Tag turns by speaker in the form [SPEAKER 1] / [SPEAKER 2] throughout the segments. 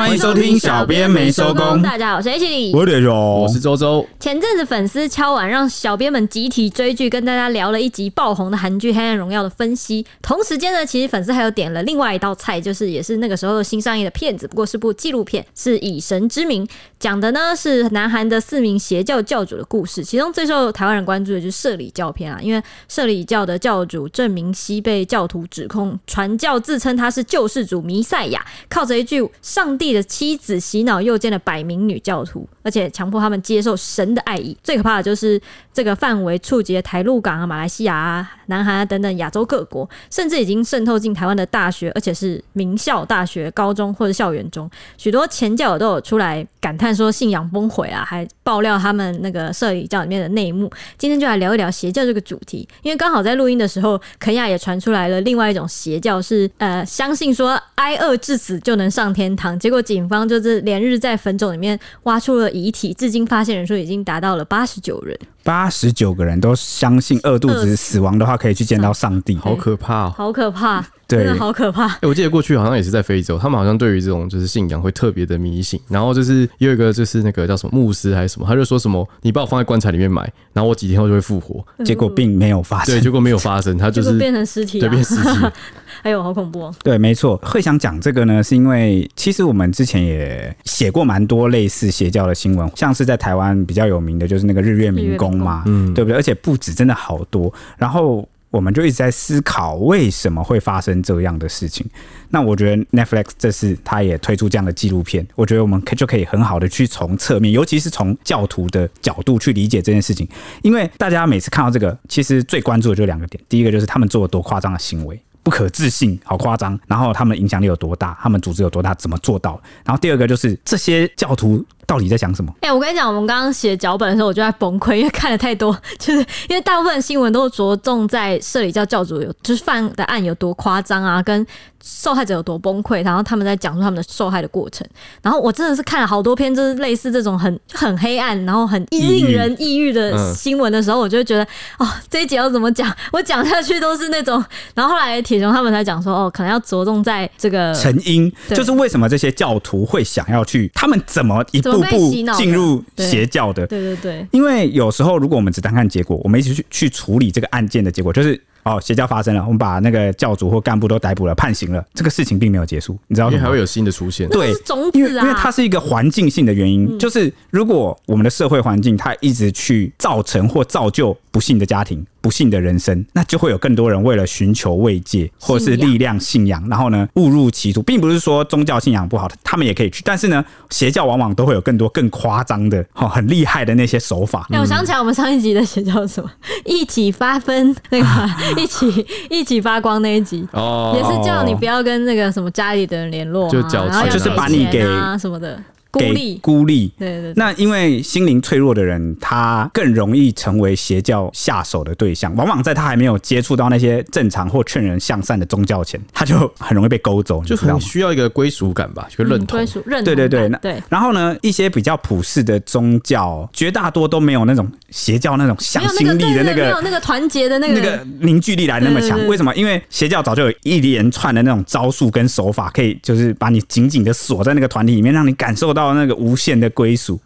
[SPEAKER 1] 欢迎收听小编没收工。
[SPEAKER 2] 大家好，我是 H 里，
[SPEAKER 3] 我是
[SPEAKER 1] 我是周周。
[SPEAKER 2] 前阵子粉丝敲碗，让小编们集体追剧，跟大家聊了一集爆红的韩剧《黑暗荣耀》的分析。同时间呢，其实粉丝还有点了另外一道菜，就是也是那个时候新上映的片子，不过是部纪录片，是以神之名，讲的呢是南韩的四名邪教教主的故事。其中最受台湾人关注的就是社理教片啊，因为社里教的教主郑明熙被教徒指控传教，自称他是救世主弥赛亚，靠着一句上帝的妻子洗脑又见了百名女教徒，而且强迫他们接受神的爱意。最可怕的就是这个范围触及了台陆港啊、马来西亚啊、南韩啊等等亚洲各国，甚至已经渗透进台湾的大学，而且是名校大学、高中或者校园中。许多前教友都有出来感叹说信仰崩毁啊，还爆料他们那个社里教里面的内幕。今天就来聊一聊邪教这个主题，因为刚好在录音的时候，肯亚也传出来了另外一种邪教是，呃相信说挨饿致死就能上天堂，结果警方就是连日在坟冢里面挖出了遗体，至今发现人数已经达到了八十九人。
[SPEAKER 3] 八十九个人都相信饿肚子死亡的话，可以去见到上帝，
[SPEAKER 1] 好可怕哦！
[SPEAKER 2] 好可怕，
[SPEAKER 3] 对，
[SPEAKER 2] 真的好可怕。
[SPEAKER 1] 欸，我记得过去好像也是在非洲，他们好像对于这种就是信仰会特别的迷信。然后就是有一个就是那个叫什么牧师还是什么，他就说什么你把我放在棺材里面埋，然后我几天后就会复活。
[SPEAKER 3] 结果并没有发生，
[SPEAKER 1] 对，结果没有发生，他就是
[SPEAKER 2] 变成尸体，
[SPEAKER 1] 对，变尸体。
[SPEAKER 2] 哎呦，好恐怖哦！
[SPEAKER 3] 对，没错，会想讲这个呢，是因为其实我们之前也写过蛮多类似邪教的新闻，像是在台湾比较有名的就是那个日月民工嘛，嗯，对不对？而且不止，真的好多。然后我们就一直在思考，为什么会发生这样的事情？那我觉得 Netflix 这次他也推出这样的纪录片，我觉得我们可就可以很好的去从侧面，尤其是从教徒的角度去理解这件事情。因为大家每次看到这个，其实最关注的就两个点：第一个就是他们做了多夸张的行为。不可置信，好夸张！然后他们影响力有多大？他们组织有多大？怎么做到？然后第二个就是这些教徒到底在讲什么？
[SPEAKER 2] 哎、欸，我跟你讲，我们刚刚写脚本的时候，我就在崩溃，因为看了太多，就是因为大部分新闻都着重在社里教教主有就是犯的案有多夸张啊，跟受害者有多崩溃，然后他们在讲述他们的受害的过程。然后我真的是看了好多篇，就是类似这种很很黑暗，然后很令人抑郁的新闻的时候，我就觉得哦，这一节要怎么讲？我讲下去都是那种。然后后来铁雄他们才讲说，哦，可能要着重在这个
[SPEAKER 3] 成因，就是为什么这些教徒会想要去，他们怎么一步步进入邪教的？
[SPEAKER 2] 对对对。
[SPEAKER 3] 因为有时候如果我们只单看结果，我们一起去去处理这个案件的结果，就是。哦，邪教发生了，我们把那个教主或干部都逮捕了，判刑了。这个事情并没有结束，你知道吗？因为
[SPEAKER 1] 还会有新的出现。
[SPEAKER 3] 对，
[SPEAKER 2] 种子啊，
[SPEAKER 3] 因为它是一个环境性的原因，就是如果我们的社会环境它一直去造成或造就不幸的家庭。不幸的人生，那就会有更多人为了寻求慰藉或是力量、信仰，然后呢误入歧途，并不是说宗教信仰不好，他们也可以去，但是呢，邪教往往都会有更多更夸张的、很厉害的那些手法。
[SPEAKER 2] 哎、欸，我想起来，我们上一集的邪教是什么？一起发分那个，一起一起发光那一集哦，也是叫你不要跟那个什么家里的人联络、啊，
[SPEAKER 1] 就缴钱，
[SPEAKER 3] 就是把你给
[SPEAKER 2] 啊什么的。孤立，
[SPEAKER 3] 孤立，
[SPEAKER 2] 对对对。
[SPEAKER 3] 那因为心灵脆弱的人，他更容易成为邪教下手的对象。往往在他还没有接触到那些正常或劝人向善的宗教前，他就很容易被勾走，
[SPEAKER 1] 就很需要一个归属感吧，就认同。
[SPEAKER 2] 归属认同。
[SPEAKER 3] 对对对，
[SPEAKER 2] 对。
[SPEAKER 3] 然后呢，一些比较普世的宗教，绝大多都没有那种邪教那种向心力的那个，
[SPEAKER 2] 没有那个团结的那个
[SPEAKER 3] 那个凝聚力来那么强。为什么？因为邪教早就有一连串的那种招数跟手法，可以就是把你紧紧的锁在那个团体里面，让你感受到。到那个无限的归属，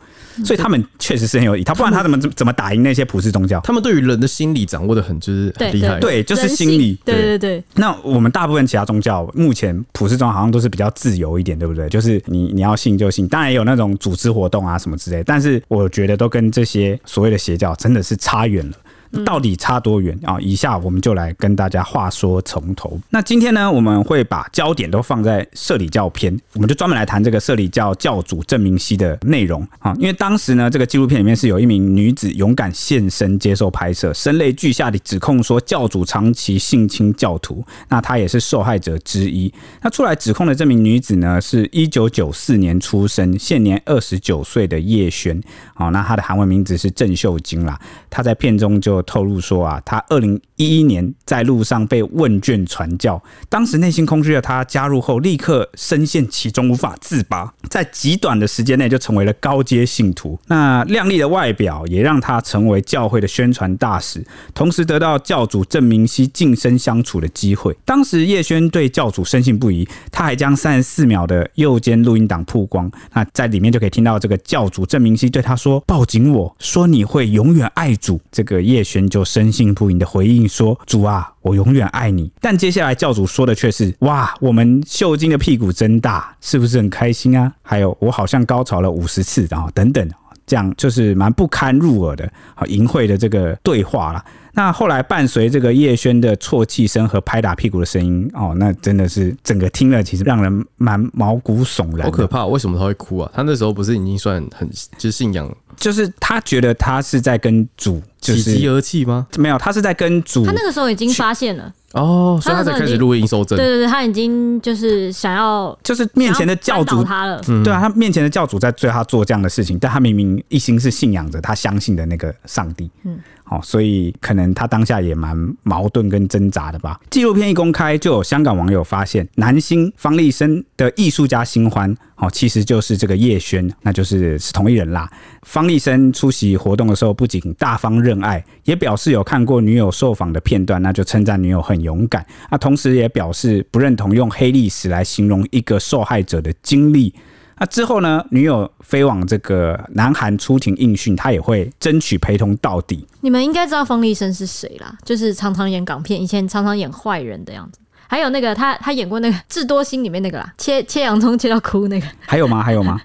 [SPEAKER 3] 所以他们确实是很有意义。他不然他怎么怎么打赢那些普世宗教？
[SPEAKER 1] 他们对于人的心理掌握的很就是很厉害，
[SPEAKER 3] 对，就是心理。
[SPEAKER 2] 对对对。
[SPEAKER 3] 那我们大部分其他宗教，目前普世宗好像都是比较自由一点，对不对？就是你你要信就信，当然也有那种组织活动啊什么之类。但是我觉得都跟这些所谓的邪教真的是差远了。到底差多远啊？以下我们就来跟大家话说从头。那今天呢，我们会把焦点都放在社理教篇，我们就专门来谈这个社理教教主郑明熙的内容啊。因为当时呢，这个纪录片里面是有一名女子勇敢现身接受拍摄，声泪俱下的指控说教主长期性侵教徒，那她也是受害者之一。那出来指控的这名女子呢，是一九九四年出生，现年二十九岁的叶萱。好，那她的韩文名字是郑秀晶啦。她在片中就。透露说啊，他二零一一年在路上被问卷传教，当时内心空虚的他加入后，立刻深陷其中无法自拔，在极短的时间内就成为了高阶信徒。那靓丽的外表也让他成为教会的宣传大使，同时得到教主郑明熙近身相处的机会。当时叶轩对教主深信不疑，他还将三十四秒的右肩录音档曝光，那在里面就可以听到这个教主郑明熙对他说：“抱紧我，说你会永远爱主。”这个叶轩就深信不疑的回应说：“主啊，我永远爱你。”但接下来教主说的却是：“哇，我们秀晶的屁股真大，是不是很开心啊？”还有，我好像高潮了五十次，然后等等，这样就是蛮不堪入耳的，好淫秽的这个对话了。那后来伴随这个叶轩的啜泣声和拍打屁股的声音，哦，那真的是整个听了，其实让人蛮毛骨悚然。
[SPEAKER 1] 好可怕！为什么他会哭啊？他那时候不是已经算很就是信仰？
[SPEAKER 3] 就是他觉得他是在跟主就是
[SPEAKER 1] 喜极而泣吗？
[SPEAKER 3] 没有，他是在跟主。
[SPEAKER 2] 他那个时候已经发现了
[SPEAKER 1] 哦，所以他才开始录音收证。
[SPEAKER 2] 对对对，他已经就是想要，
[SPEAKER 3] 就是面前的教主
[SPEAKER 2] 他了。
[SPEAKER 3] 对啊，他面前的教主在追他做这样的事情，但他明明一心是信仰着他相信的那个上帝。嗯。所以可能他当下也蛮矛盾跟挣扎的吧。纪录片一公开，就有香港网友发现，男星方力申的艺术家新欢，哦，其实就是这个叶轩，那就是是同一人啦。方力申出席活动的时候，不仅大方认爱，也表示有看过女友受访的片段，那就称赞女友很勇敢。那同时也表示不认同用黑历史来形容一个受害者的经历。那之后呢？女友飞往这个南韩出庭应讯，他也会争取陪同到底。
[SPEAKER 2] 你们应该知道方力申是谁啦，就是常常演港片，以前常常演坏人的样子。还有那个他，他演过那个《智多星》里面那个啦，切切洋葱切到哭那个。还有
[SPEAKER 3] 吗？还有吗？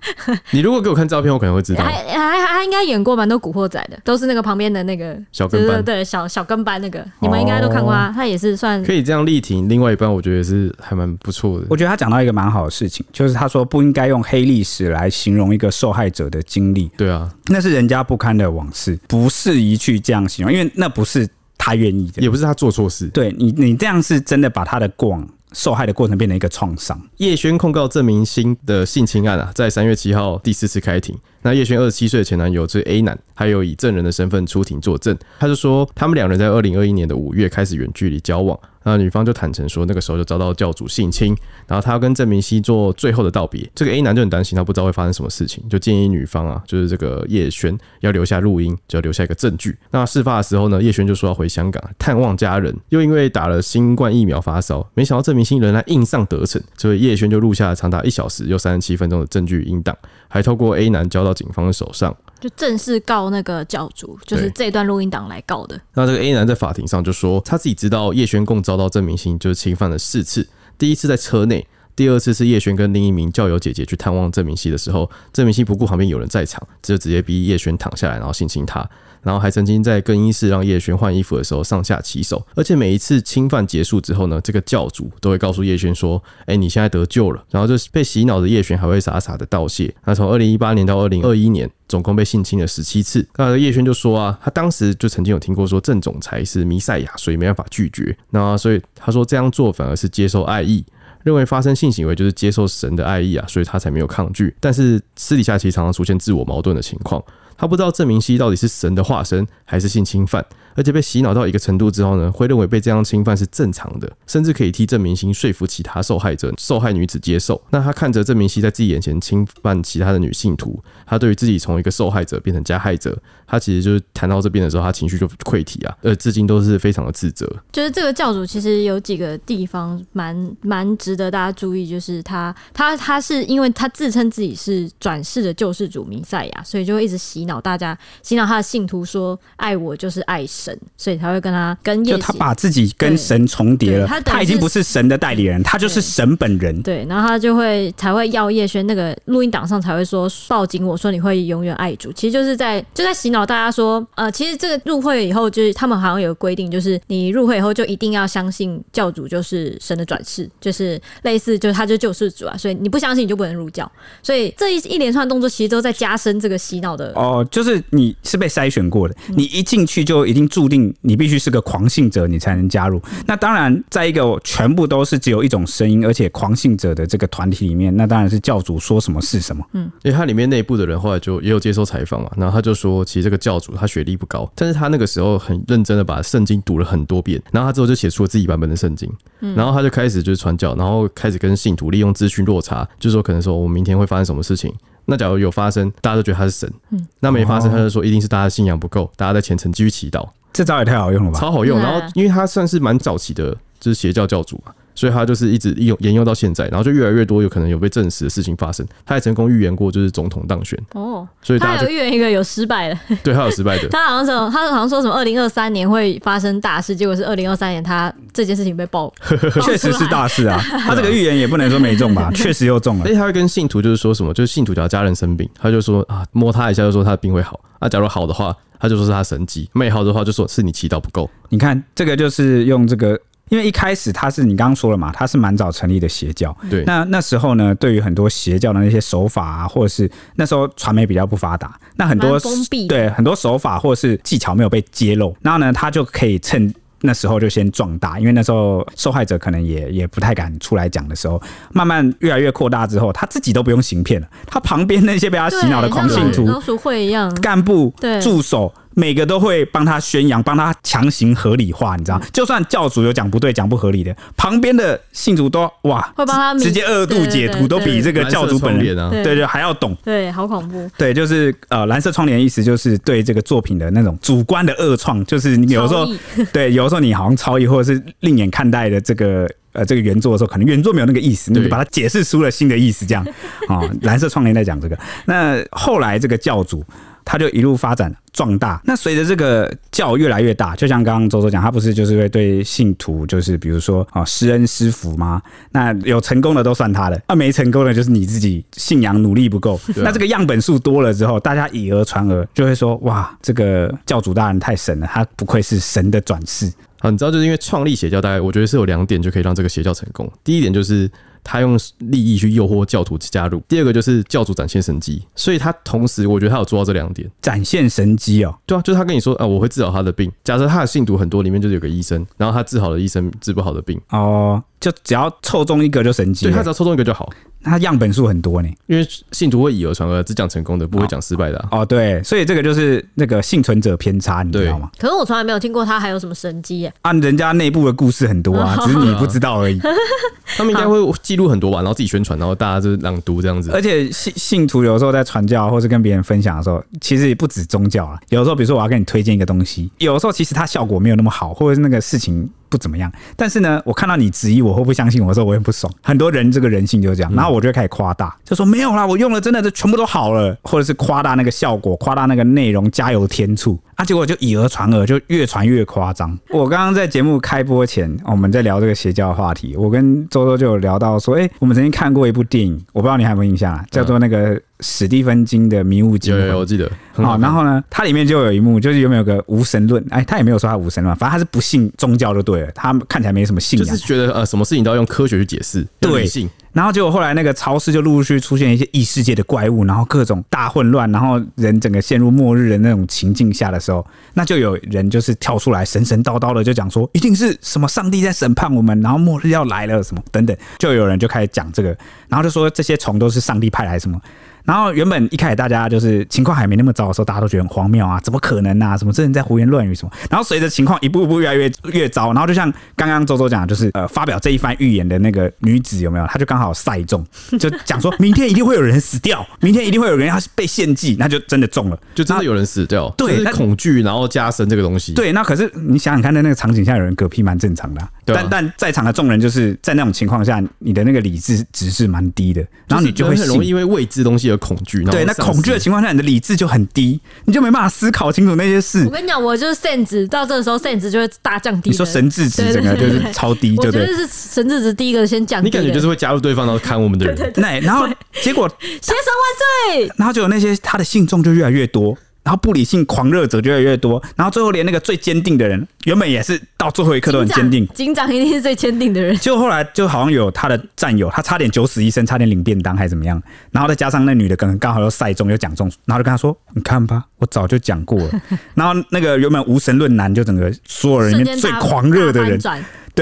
[SPEAKER 1] 你如果给我看照片，我可能会知道。还
[SPEAKER 2] 还还应该演过蛮多古惑仔的，都是那个旁边的那个
[SPEAKER 1] 小跟班，
[SPEAKER 2] 对小小跟班那个，你们应该都看过啊。他也是算
[SPEAKER 1] 可以这样力挺另外一半，我觉得是还蛮不错的。
[SPEAKER 3] 我觉得他讲到一个蛮好的事情，就是他说不应该用黑历史来形容一个受害者的经历。
[SPEAKER 1] 对啊，
[SPEAKER 3] 那是人家不堪的往事，不适宜去这样形容，因为那不是他愿意的，
[SPEAKER 1] 也不是他做错事。
[SPEAKER 3] 对你，你这样是真的把他的过往。受害的过程变成一个创伤。
[SPEAKER 1] 叶轩控告郑明星的性侵案啊，在三月七号第四次开庭。那叶轩二十七岁的前男友是 A 男，还有以证人的身份出庭作证。他就说，他们两人在二零二一年的五月开始远距离交往。那女方就坦诚说，那个时候就遭到教主性侵，然后他要跟郑明熙做最后的道别。这个 A 男就很担心，他不知道会发生什么事情，就建议女方啊，就是这个叶轩要留下录音，就要留下一个证据。那事发的时候呢，叶轩就说要回香港探望家人，又因为打了新冠疫苗发烧，没想到郑明熙仍然硬上得逞，所以叶轩就录下了长达一小时又三十七分钟的证据音档，还透过 A 男交到警方的手上。
[SPEAKER 2] 就正式告那个教主，就是这段录音档来告的。
[SPEAKER 1] 那这个 A 男在法庭上就说，他自己知道叶轩共遭到郑明星就是侵犯了四次，第一次在车内，第二次是叶璇跟另一名教友姐姐去探望郑明熙的时候，郑明熙不顾旁边有人在场，就直接逼叶璇躺下来，然后性侵他。然后还曾经在更衣室让叶璇换衣服的时候上下其手，而且每一次侵犯结束之后呢，这个教主都会告诉叶璇说：“哎，你现在得救了。”然后就被洗脑的叶璇还会傻傻的道谢。那从二零一八年到二零二一年，总共被性侵了十七次。那叶璇就说啊，他当时就曾经有听过说郑总裁是弥赛亚，所以没办法拒绝。那所以他说这样做反而是接受爱意，认为发生性行为就是接受神的爱意啊，所以他才没有抗拒。但是私底下其实常常出现自我矛盾的情况。他不知道郑明熙到底是神的化身还是性侵犯。而且被洗脑到一个程度之后呢，会认为被这样侵犯是正常的，甚至可以替郑明熙说服其他受害者、受害女子接受。那他看着郑明熙在自己眼前侵犯其他的女信徒，他对于自己从一个受害者变成加害者，他其实就是谈到这边的时候，他情绪就溃堤啊，呃，至今都是非常的自责。
[SPEAKER 2] 就是这个教主其实有几个地方蛮蛮值得大家注意，就是他他他是因为他自称自己是转世的救世主弥赛亚，所以就会一直洗脑大家，洗脑他的信徒说爱我就是爱神。所以才会跟他跟叶，就
[SPEAKER 3] 他把自己跟神重叠了，他他已经不是神的代理人，他就是神本人。
[SPEAKER 2] 对，然后他就会才会要叶轩那个录音档上才会说抱紧我说你会永远爱主，其实就是在就在洗脑大家说，呃，其实这个入会以后就是他们好像有个规定，就是你入会以后就一定要相信教主就是神的转世，就是类似就是他就救世主啊，所以你不相信你就不能入教。所以这一一连串动作其实都在加深这个洗脑的
[SPEAKER 3] 哦，哦，就是你是被筛选过的，你一进去就一定注定你必须是个狂信者，你才能加入。那当然，在一个全部都是只有一种声音，而且狂信者的这个团体里面，那当然是教主说什么是什么。嗯，
[SPEAKER 1] 因为他里面内部的人后来就也有接受采访嘛，然后他就说，其实这个教主他学历不高，但是他那个时候很认真的把圣经读了很多遍，然后他之后就写出了自己版本的圣经，然后他就开始就是传教，然后开始跟信徒利用资讯落差，就是说可能说我们明天会发生什么事情。那假如有发生，大家都觉得他是神；嗯，那没发生，他就说一定是大家信仰不够，大家在虔诚继续祈祷。
[SPEAKER 3] 这招也太好用了吧？
[SPEAKER 1] 超好用。然后，因为他算是蛮早期的，就是邪教教主嘛。所以他就是一直用沿用到现在，然后就越来越多有可能有被证实的事情发生。他也成功预言过就是总统当选哦，所以他
[SPEAKER 2] 有预言一个有失败的，
[SPEAKER 1] 对，他有失败的。
[SPEAKER 2] 他好像说他好像说什么二零二三年会发生大事，结果是二零二三年他这件事情被爆，
[SPEAKER 3] 确实是大事啊。他这个预言也不能说没中吧，确实又中了。
[SPEAKER 1] 而且他会跟信徒就是说什么，就是信徒只要家人生病，他就说啊摸他一下就说他的病会好。那假如好的话，他就说是他神迹；没好的话就说是你祈祷不够。
[SPEAKER 3] 你看这个就是用这个。因为一开始他是你刚刚说了嘛，他是蛮早成立的邪教。
[SPEAKER 1] 对，
[SPEAKER 3] 那那时候呢，对于很多邪教的那些手法啊，或者是那时候传媒比较不发达，那很多
[SPEAKER 2] 封闭，
[SPEAKER 3] 对，很多手法或者是技巧没有被揭露，然后呢，他就可以趁那时候就先壮大，因为那时候受害者可能也也不太敢出来讲的时候，慢慢越来越扩大之后，他自己都不用行骗了，他旁边那些被他洗脑的狂信徒、
[SPEAKER 2] 老鼠会一样
[SPEAKER 3] 干部、助手。每个都会帮他宣扬，帮他强行合理化，你知道？就算教主有讲不对、讲不合理的，旁边的信徒都哇，
[SPEAKER 2] 会帮他
[SPEAKER 3] 直接二度解读，都比这个教主本人啊，对对还要懂。
[SPEAKER 2] 对，好恐怖。
[SPEAKER 3] 对，就是呃，蓝色窗帘的意思就是对这个作品的那种主观的恶创，就是你有时候 对，有时候你好像超译，或者是另眼看待的这个呃这个原作的时候，可能原作没有那个意思，你就把它解释出了新的意思，这样啊。蓝色窗帘在讲这个，那后来这个教主。他就一路发展壮大。那随着这个教越来越大，就像刚刚周周讲，他不是就是会对信徒，就是比如说啊施恩施福吗？那有成功的都算他的，那没成功的，就是你自己信仰努力不够。那这个样本数多了之后，大家以讹传讹，就会说哇，这个教主大人太神了，他不愧是神的转世。
[SPEAKER 1] 好，你知道就是因为创立邪教，大概我觉得是有两点就可以让这个邪教成功。第一点就是。他用利益去诱惑教徒加入。第二个就是教主展现神迹，所以他同时我觉得他有做到这两点，
[SPEAKER 3] 展现神迹哦。
[SPEAKER 1] 对啊，就是他跟你说啊，我会治好他的病。假设他的信徒很多，里面就是有个医生，然后他治好了医生治不好的病
[SPEAKER 3] 哦，就只要凑中一个就神迹，
[SPEAKER 1] 对，他只要凑中一个就好。
[SPEAKER 3] 他样本数很多呢，
[SPEAKER 1] 因为信徒会以讹传讹，只讲成功的，不会讲失败的啊。
[SPEAKER 3] 哦，对，所以这个就是那个幸存者偏差，你知道吗？
[SPEAKER 2] 可是我从来没有听过他还有什么神迹耶。
[SPEAKER 3] 按人家内部的故事很多啊，只是你不知道而已。
[SPEAKER 1] 他们应该会记录很多吧，然后自己宣传，然后大家就朗读这样子。
[SPEAKER 3] 而且信信徒有时候在传教或是跟别人分享的时候，其实也不止宗教啊。有时候，比如说我要跟你推荐一个东西，有时候其实它效果没有那么好，或者是那个事情。不怎么样，但是呢，我看到你质疑我会不相信我的时候，我也不爽。很多人这个人性就是这样，然后我就开始夸大，就说没有啦，我用了真的是全部都好了，或者是夸大那个效果，夸大那个内容，加油添醋啊，结果就以讹传讹，就越传越夸张。我刚刚在节目开播前，我们在聊这个邪教的话题，我跟周周就有聊到说，哎、欸，我们曾经看过一部电影，我不知道你还有没有印象啊，叫做那个。史蒂芬金的《迷雾惊魂》，
[SPEAKER 1] 有有，我记得。
[SPEAKER 3] 好，然后呢，它里面就有一幕，就是有没有个无神论？哎，他也没有说他无神论，反正他是不信宗教就对了。他看起来没什么信仰，
[SPEAKER 1] 就是觉得呃，什么事情都要用科学去解释，
[SPEAKER 3] 对。然后结果后来那个超市就陆陆续续出现一些异世界的怪物，然后各种大混乱，然后人整个陷入末日的那种情境下的时候，那就有人就是跳出来神神叨叨的就讲说，一定是什么上帝在审判我们，然后末日要来了什么等等，就有人就开始讲这个，然后就说这些虫都是上帝派来什么。然后原本一开始大家就是情况还没那么糟的时候，大家都觉得很荒谬啊，怎么可能啊？什么这人在胡言乱语什么？然后随着情况一步一步越来越越糟，然后就像刚刚周周讲的，就是呃发表这一番预言的那个女子有没有？她就刚好赛中，就讲说明天一定会有人死掉，明天一定会有人要被献祭，那就真的中了，
[SPEAKER 1] 就真的有人死掉。
[SPEAKER 3] 对，
[SPEAKER 1] 恐惧然后加深这个东西。
[SPEAKER 3] 对，那可是你想想看，在那个场景下有人嗝屁蛮正常的，啊，对啊，但但在场的众人就是在那种情况下，你的那个理智值是蛮低的，然后你就会
[SPEAKER 1] 很容易因为未知东西而恐惧。
[SPEAKER 3] 对，那。恐惧的情况下，你的理智就很低，你就没办法思考清楚那些事。
[SPEAKER 2] 我跟你讲，我就是 sen 值，到这个时候 sen 值就会大降低。
[SPEAKER 3] 你说神智值整个就是超低，对不对？
[SPEAKER 2] 我觉得是神智值第一个先降低。
[SPEAKER 1] 你感觉就是会加入对方然后看我们的人，
[SPEAKER 3] 那然后结果
[SPEAKER 2] 先生万岁，
[SPEAKER 3] 然后就有那些他的信众就越来越多。然后不理性狂热者就越来越多，然后最后连那个最坚定的人，原本也是到最后一刻都很坚定。
[SPEAKER 2] 警长一定是最坚定的人。
[SPEAKER 3] 就后来就好像有他的战友，他差点九死一生，差点领便当还是怎么样，然后再加上那女的可能刚好又赛中又讲中，然后就跟他说：“你看吧，我早就讲过了。”然后那个原本无神论男就整个所有人里面最狂热的人。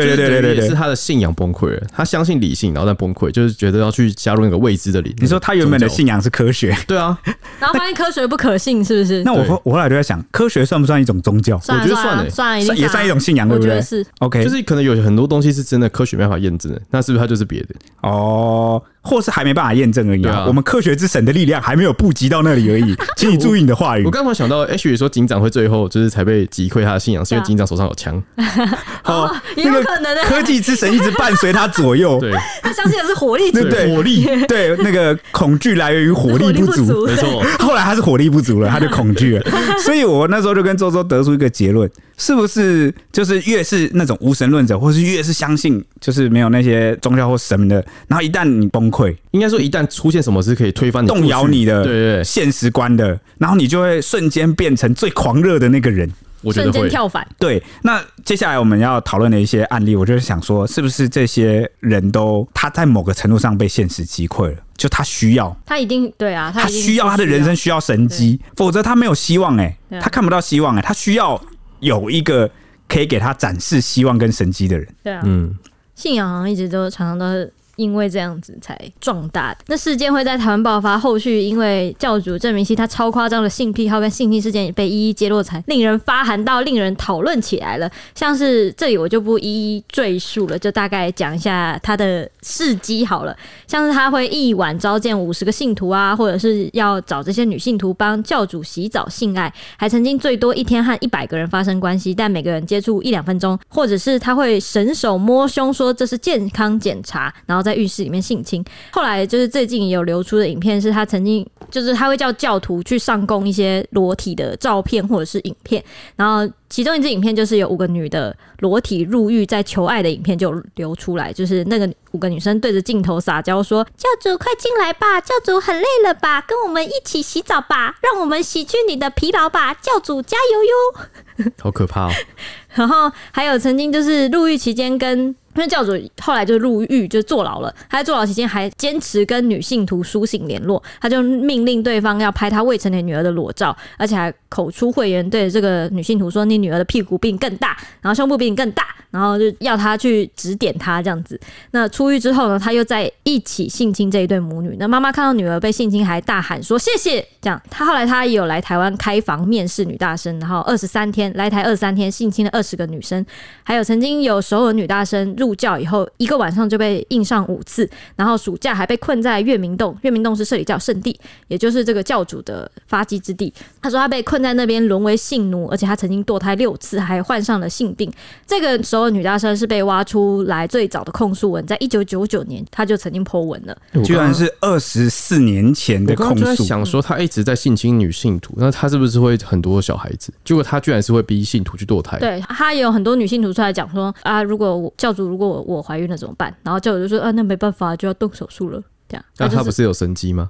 [SPEAKER 3] 对对对对对，对，
[SPEAKER 1] 是他的信仰崩溃了。他相信理性，然后再崩溃，就是觉得要去加入那个未知的理。
[SPEAKER 3] 你说他原本的信仰是科学，
[SPEAKER 1] 对啊，
[SPEAKER 2] 然后发现科学不可信，是不是？
[SPEAKER 3] 那我后我后来就在想，科学算不算一种宗教？
[SPEAKER 2] 我觉
[SPEAKER 1] 得算了，
[SPEAKER 2] 算
[SPEAKER 3] 也算一种信仰，对不对？
[SPEAKER 2] 是
[SPEAKER 3] OK，
[SPEAKER 1] 就是可能有很多东西是真的科学没办法验证的，那是不是它就是别的？
[SPEAKER 3] 哦。或是还没办法验证而已啊！我们科学之神的力量还没有布及到那里而已，请你注意你的话语。
[SPEAKER 1] 我刚刚想到，H 也说警长会最后就是才被击溃他的信仰，是因为警长手上有枪。
[SPEAKER 2] 哦，有可能的。
[SPEAKER 3] 科技之神一直伴随他左右，
[SPEAKER 1] 对，
[SPEAKER 2] 他相信的是火力，
[SPEAKER 3] 对对，火力，对，那个恐惧来源于火力不足，
[SPEAKER 1] 没错。
[SPEAKER 3] 后来他是火力不足了，他就恐惧了。所以我那时候就跟周周得出一个结论：是不是就是越是那种无神论者，或是越是相信就是没有那些宗教或神的，然后一旦你崩溃，
[SPEAKER 1] 应该说一旦出现什么是可以推翻你、
[SPEAKER 3] 动摇你的
[SPEAKER 1] 对对
[SPEAKER 3] 现实观的，然后你就会瞬间变成最狂热的那个人，
[SPEAKER 1] 我觉得会。
[SPEAKER 2] 瞬间跳反。
[SPEAKER 3] 对，那接下来我们要讨论的一些案例，我就是想说，是不是这些人都他在某个程度上被现实击溃了？就他需要，
[SPEAKER 2] 他一定对啊，
[SPEAKER 3] 他需要他的人生需要神机，否则他没有希望哎、欸，他看不到希望哎、欸，他需要有一个可以给他展示希望跟神迹的人。
[SPEAKER 2] 对啊，嗯，信仰好像一直都常常都是。因为这样子才壮大的。那事件会在台湾爆发，后续因为教主郑明熙他超夸张的性癖好跟性侵事件也被一一揭露，才令人发寒到令人讨论起来了。像是这里我就不一一赘述了，就大概讲一下他的事迹好了。像是他会一晚召见五十个信徒啊，或者是要找这些女信徒帮教主洗澡性爱，还曾经最多一天和一百个人发生关系，但每个人接触一两分钟，或者是他会神手摸胸说这是健康检查，然后。在浴室里面性侵，后来就是最近也有流出的影片，是他曾经就是他会叫教徒去上供一些裸体的照片或者是影片，然后其中一支影片就是有五个女的裸体入狱在求爱的影片就流出来，就是那个五个女生对着镜头撒娇说：“教主快进来吧，教主很累了吧，跟我们一起洗澡吧，让我们洗去你的疲劳吧，教主加油哟！”好
[SPEAKER 1] 可怕哦。
[SPEAKER 2] 然后还有曾经就是入狱期间跟。因为教主后来就入狱，就坐牢了。他在坐牢期间还坚持跟女信徒书信联络，他就命令对方要拍他未成年女儿的裸照，而且还口出秽言，对这个女信徒说：“你女儿的屁股比你更大，然后胸部比你更大。”然后就要他去指点他这样子。那出狱之后呢，他又在一起性侵这一对母女。那妈妈看到女儿被性侵，还大喊说：“谢谢！”这样。他后来他也有来台湾开房面试女大生，然后二十三天来台二十三天性侵了二十个女生，还有曾经有首尔女大生入。入教以后，一个晚上就被印上五次，然后暑假还被困在月明洞。月明洞是社里教圣地，也就是这个教主的发迹之地。他说他被困在那边，沦为性奴，而且他曾经堕胎六次，还患上了性病。这个时候，女大生是被挖出来最早的控诉文，在一九九九年，他就曾经 po 文了，
[SPEAKER 3] 居然是二十四年前的控诉。
[SPEAKER 1] 我刚刚就在想说，他一直在性侵女性徒，那他是不是会很多小孩子？结果他居然是会逼信徒去堕胎。
[SPEAKER 2] 对，他也有很多女性徒出来讲说啊，如果我教主如果我怀孕了怎么办？然后教主就说啊，那没办法，就要动手术了。这样，
[SPEAKER 1] 那、啊就是、他不是有神机吗？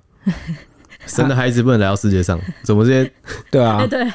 [SPEAKER 1] 生的孩子不能来到世界上，怎么这些？
[SPEAKER 3] 对啊，
[SPEAKER 2] 对。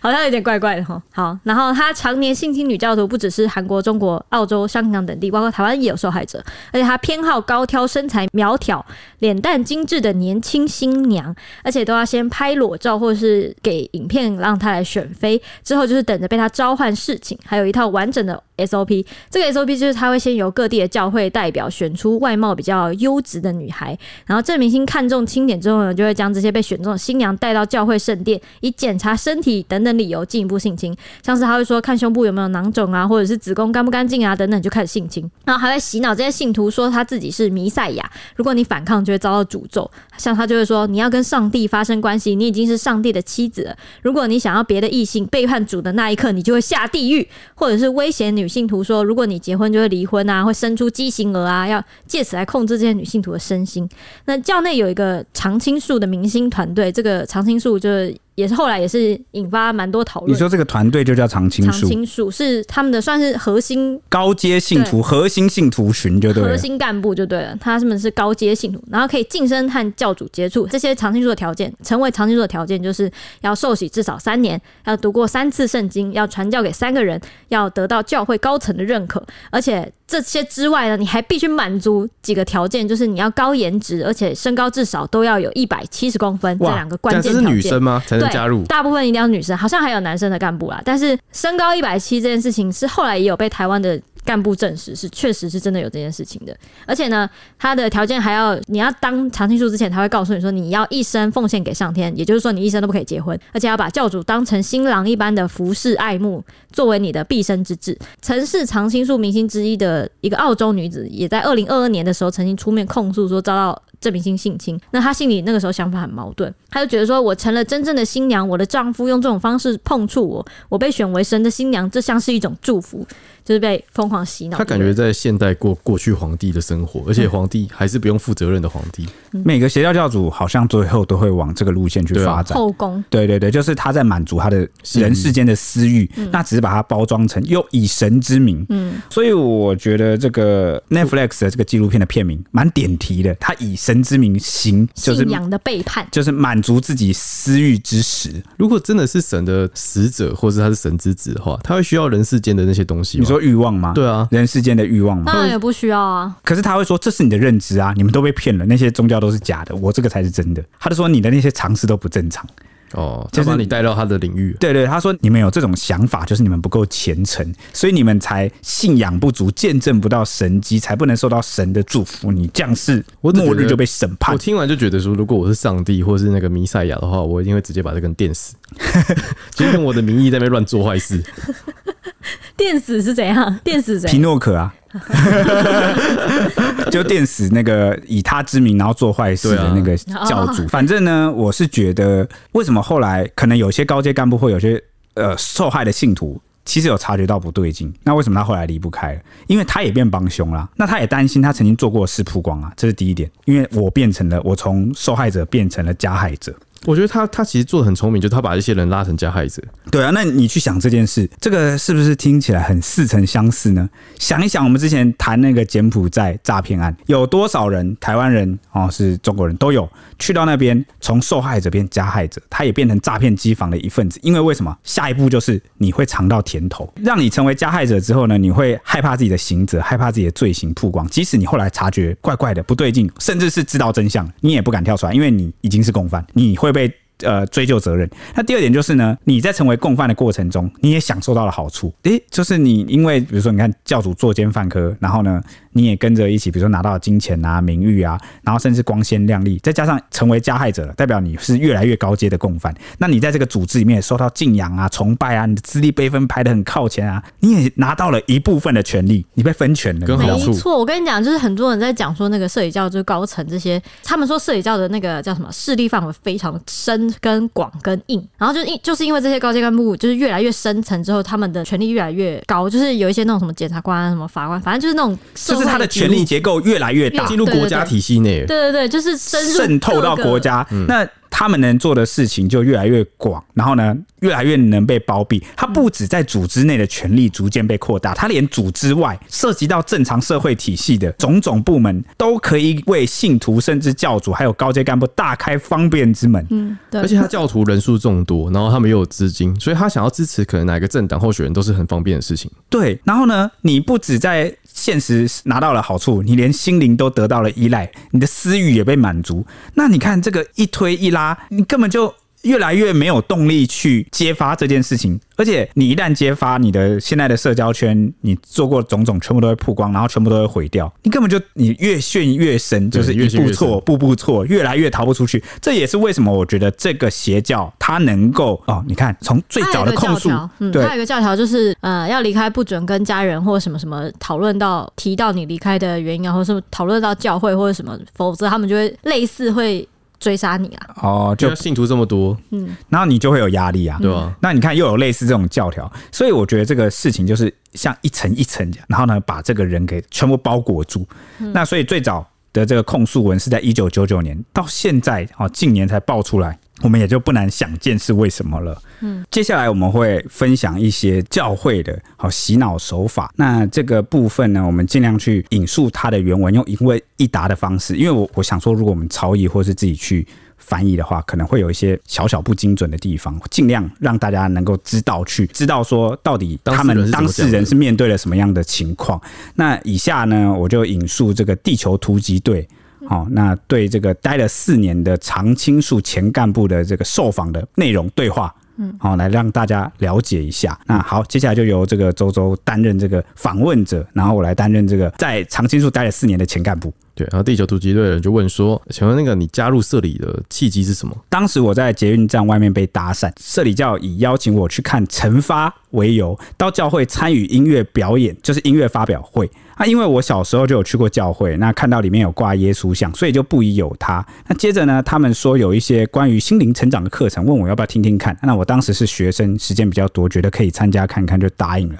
[SPEAKER 2] 好像有点怪怪的哈。好，然后他常年性侵女教徒，不只是韩国、中国、澳洲、香港等地，包括台湾也有受害者。而且他偏好高挑、身材苗条、脸蛋精致的年轻新娘，而且都要先拍裸照或者是给影片让他来选妃，之后就是等着被他召唤侍寝，还有一套完整的 SOP。这个 SOP 就是他会先由各地的教会代表选出外貌比较优质的女孩，然后这明星看中清点之后呢，就会将这些被选中的新娘带到教会圣殿，以检查身体。等等理由进一步性侵，像是他会说看胸部有没有囊肿啊，或者是子宫干不干净啊等等，就开始性侵，然后还会洗脑这些信徒说他自己是弥赛亚，如果你反抗就会遭到诅咒。像他就会说你要跟上帝发生关系，你已经是上帝的妻子了。如果你想要别的异性背叛主的那一刻，你就会下地狱，或者是威胁女信徒说如果你结婚就会离婚啊，会生出畸形儿啊，要借此来控制这些女信徒的身心。那教内有一个常青树的明星团队，这个常青树就是。也是后来也是引发蛮多讨论。
[SPEAKER 3] 你说这个团队就叫常青树，
[SPEAKER 2] 常青树是他们的算是核心
[SPEAKER 3] 高阶信徒，核心信徒群就对了，
[SPEAKER 2] 核心干部就对了。他们是高阶信徒，然后可以晋升和教主接触。这些常青树的条件，成为常青树的条件就是要受洗至少三年，要读过三次圣经，要传教给三个人，要得到教会高层的认可，而且这些之外呢，你还必须满足几个条件，就是你要高颜值，而且身高至少都要有一百七十公分，这两个关键条件。
[SPEAKER 1] 这是女生吗？才能加入？
[SPEAKER 2] 大部分一定要女生，好像还有男生的干部啦。但是身高一百七这件事情是后来也有被台湾的干部证实，是确实是真的有这件事情的。而且呢，他的条件还要你要当常青树之前，他会告诉你说你要一生奉献给上天，也就是说你一生都不可以结婚，而且要把教主当成新郎一般的服侍爱慕，作为你的毕生之志。曾是常青树明星之一的一个澳洲女子，也在二零二二年的时候曾经出面控诉说遭到。郑明星性侵，那他心里那个时候想法很矛盾，他就觉得说，我成了真正的新娘，我的丈夫用这种方式碰触我，我被选为神的新娘，这像是一种祝福。就是被疯狂洗脑。他
[SPEAKER 1] 感觉在现代过过去皇帝的生活，而且皇帝还是不用负责任的皇帝。
[SPEAKER 3] 每个邪教教主好像最后都会往这个路线去发展。
[SPEAKER 2] 后宫。
[SPEAKER 3] 对对对，就是他在满足他的人世间的私欲，那只是把它包装成又以神之名。嗯。所以我觉得这个 Netflix 的这个纪录片的片名蛮点题的，他以神之名行，就是
[SPEAKER 2] 信仰的背叛，
[SPEAKER 3] 就是满足自己私欲之时。
[SPEAKER 1] 如果真的是神的使者，或是他是神之子的话，他会需要人世间的那些东西吗？
[SPEAKER 3] 你说。欲望吗？
[SPEAKER 1] 对啊，
[SPEAKER 3] 人世间的欲望吗？
[SPEAKER 2] 当然也不需要啊。
[SPEAKER 3] 可是他会说，这是你的认知啊，你们都被骗了，那些宗教都是假的，我这个才是真的。他就说你的那些常识都不正常。
[SPEAKER 1] 哦，就把你带到他的领域。
[SPEAKER 3] 对，对对，他说你们有这种想法，就是你们不够虔诚，所以你们才信仰不足，见证不到神迹，才不能受到神的祝福。你这样是末日就被审判。
[SPEAKER 1] 我听完就觉得说，如果我是上帝或是那个弥赛亚的话，我一定会直接把这个人电死，就用我的名义在那边乱做坏事。
[SPEAKER 2] 电死是怎样？电死谁？
[SPEAKER 3] 皮诺可啊，就电死那个以他之名然后做坏事的那个教主。反正呢，我是觉得，为什么后来可能有些高阶干部会有些呃受害的信徒，其实有察觉到不对劲。那为什么他后来离不开了？因为他也变帮凶了。那他也担心他曾经做过的事曝光啊，这是第一点。因为我变成了，我从受害者变成了加害者。
[SPEAKER 1] 我觉得他他其实做的很聪明，就他把这些人拉成加害者。
[SPEAKER 3] 对啊，那你去想这件事，这个是不是听起来很似曾相似呢？想一想，我们之前谈那个柬埔寨诈骗案，有多少人，台湾人哦，是中国人都有去到那边，从受害者变加害者，他也变成诈骗机房的一份子。因为为什么？下一步就是你会尝到甜头，让你成为加害者之后呢，你会害怕自己的行者，害怕自己的罪行曝光。即使你后来察觉怪怪的不对劲，甚至是知道真相，你也不敢跳出来，因为你已经是共犯，你会。会被呃追究责任。那第二点就是呢，你在成为共犯的过程中，你也享受到了好处。诶，就是你因为比如说，你看教主作奸犯科，然后呢，你也跟着一起，比如说拿到金钱啊、名誉啊，然后甚至光鲜亮丽，再加上成为加害者了，代表你是越来越高阶的共犯。那你在这个组织里面也受到敬仰啊、崇拜啊，你的资历辈分排得很靠前啊，你也拿到了一部分的权利，你被分权了。
[SPEAKER 2] 没错，我跟你讲，就是很多人在讲说那个社里教就是高层这些，他们说社里教的那个叫什么势力范围非常深跟广。跟硬，然后就因就是因为这些高阶干部就是越来越深层之后，他们的权力越来越高，就是有一些那种什么检察官啊、什么法官，反正就是那种，
[SPEAKER 3] 就是他的权力结构越来越大，
[SPEAKER 1] 进入国家体系内，
[SPEAKER 2] 对对对，就是深入
[SPEAKER 3] 渗透到国家，嗯、那。他们能做的事情就越来越广，然后呢，越来越能被包庇。他不止在组织内的权力逐渐被扩大，他连组织外涉及到正常社会体系的种种部门，都可以为信徒甚至教主还有高阶干部大开方便之门。嗯，
[SPEAKER 1] 对。而且他教徒人数众多，然后他们又有资金，所以他想要支持可能哪个政党候选人都是很方便的事情。
[SPEAKER 3] 对。然后呢，你不止在现实拿到了好处，你连心灵都得到了依赖，你的私欲也被满足。那你看这个一推一拉，你根本就越来越没有动力去揭发这件事情。而且你一旦揭发你的现在的社交圈，你做过种种全部都会曝光，然后全部都会毁掉。你根本就你越陷越深，就是一步错步步错，越来越逃不出去。这也是为什么我觉得这个邪教它能够哦，你看从最早的控诉，
[SPEAKER 2] 嗯，对，还有一个教条就是呃，要离开不准跟家人或什么什么讨论到提到你离开的原因啊，或者是讨论到教会或者什么，否则他们就会类似会。追杀你啊！
[SPEAKER 3] 哦，就
[SPEAKER 1] 信徒这么多，
[SPEAKER 2] 嗯，
[SPEAKER 3] 然后你就会有压力啊，
[SPEAKER 1] 对啊。
[SPEAKER 3] 那你看又有类似这种教条，所以我觉得这个事情就是像一层一层，然后呢，把这个人给全部包裹住。嗯、那所以最早的这个控诉文是在一九九九年，到现在啊，近年才爆出来。我们也就不难想见是为什么了。嗯，接下来我们会分享一些教会的好洗脑手法。那这个部分呢，我们尽量去引述它的原文，用一问一答的方式。因为我我想说，如果我们超译或是自己去翻译的话，可能会有一些小小不精准的地方，尽量让大家能够知道去知道说到底他们当事人是面对了什么样的情况。那以下呢，我就引述这个地球突击队。好，那对这个待了四年的常青树前干部的这个受访的内容对话，嗯，好，来让大家了解一下。那好，接下来就由这个周周担任这个访问者，然后我来担任这个在常青树待了四年的前干部。
[SPEAKER 1] 对，然后地球突击队的人就问说：“请问那个你加入社里的契机是什么？”
[SPEAKER 3] 当时我在捷运站外面被搭讪，社里教以邀请我去看惩罚为由，到教会参与音乐表演，就是音乐发表会。啊，因为我小时候就有去过教会，那看到里面有挂耶稣像，所以就不疑有他。那接着呢，他们说有一些关于心灵成长的课程，问我要不要听听看。那我当时是学生，时间比较多，觉得可以参加看看，就答应了。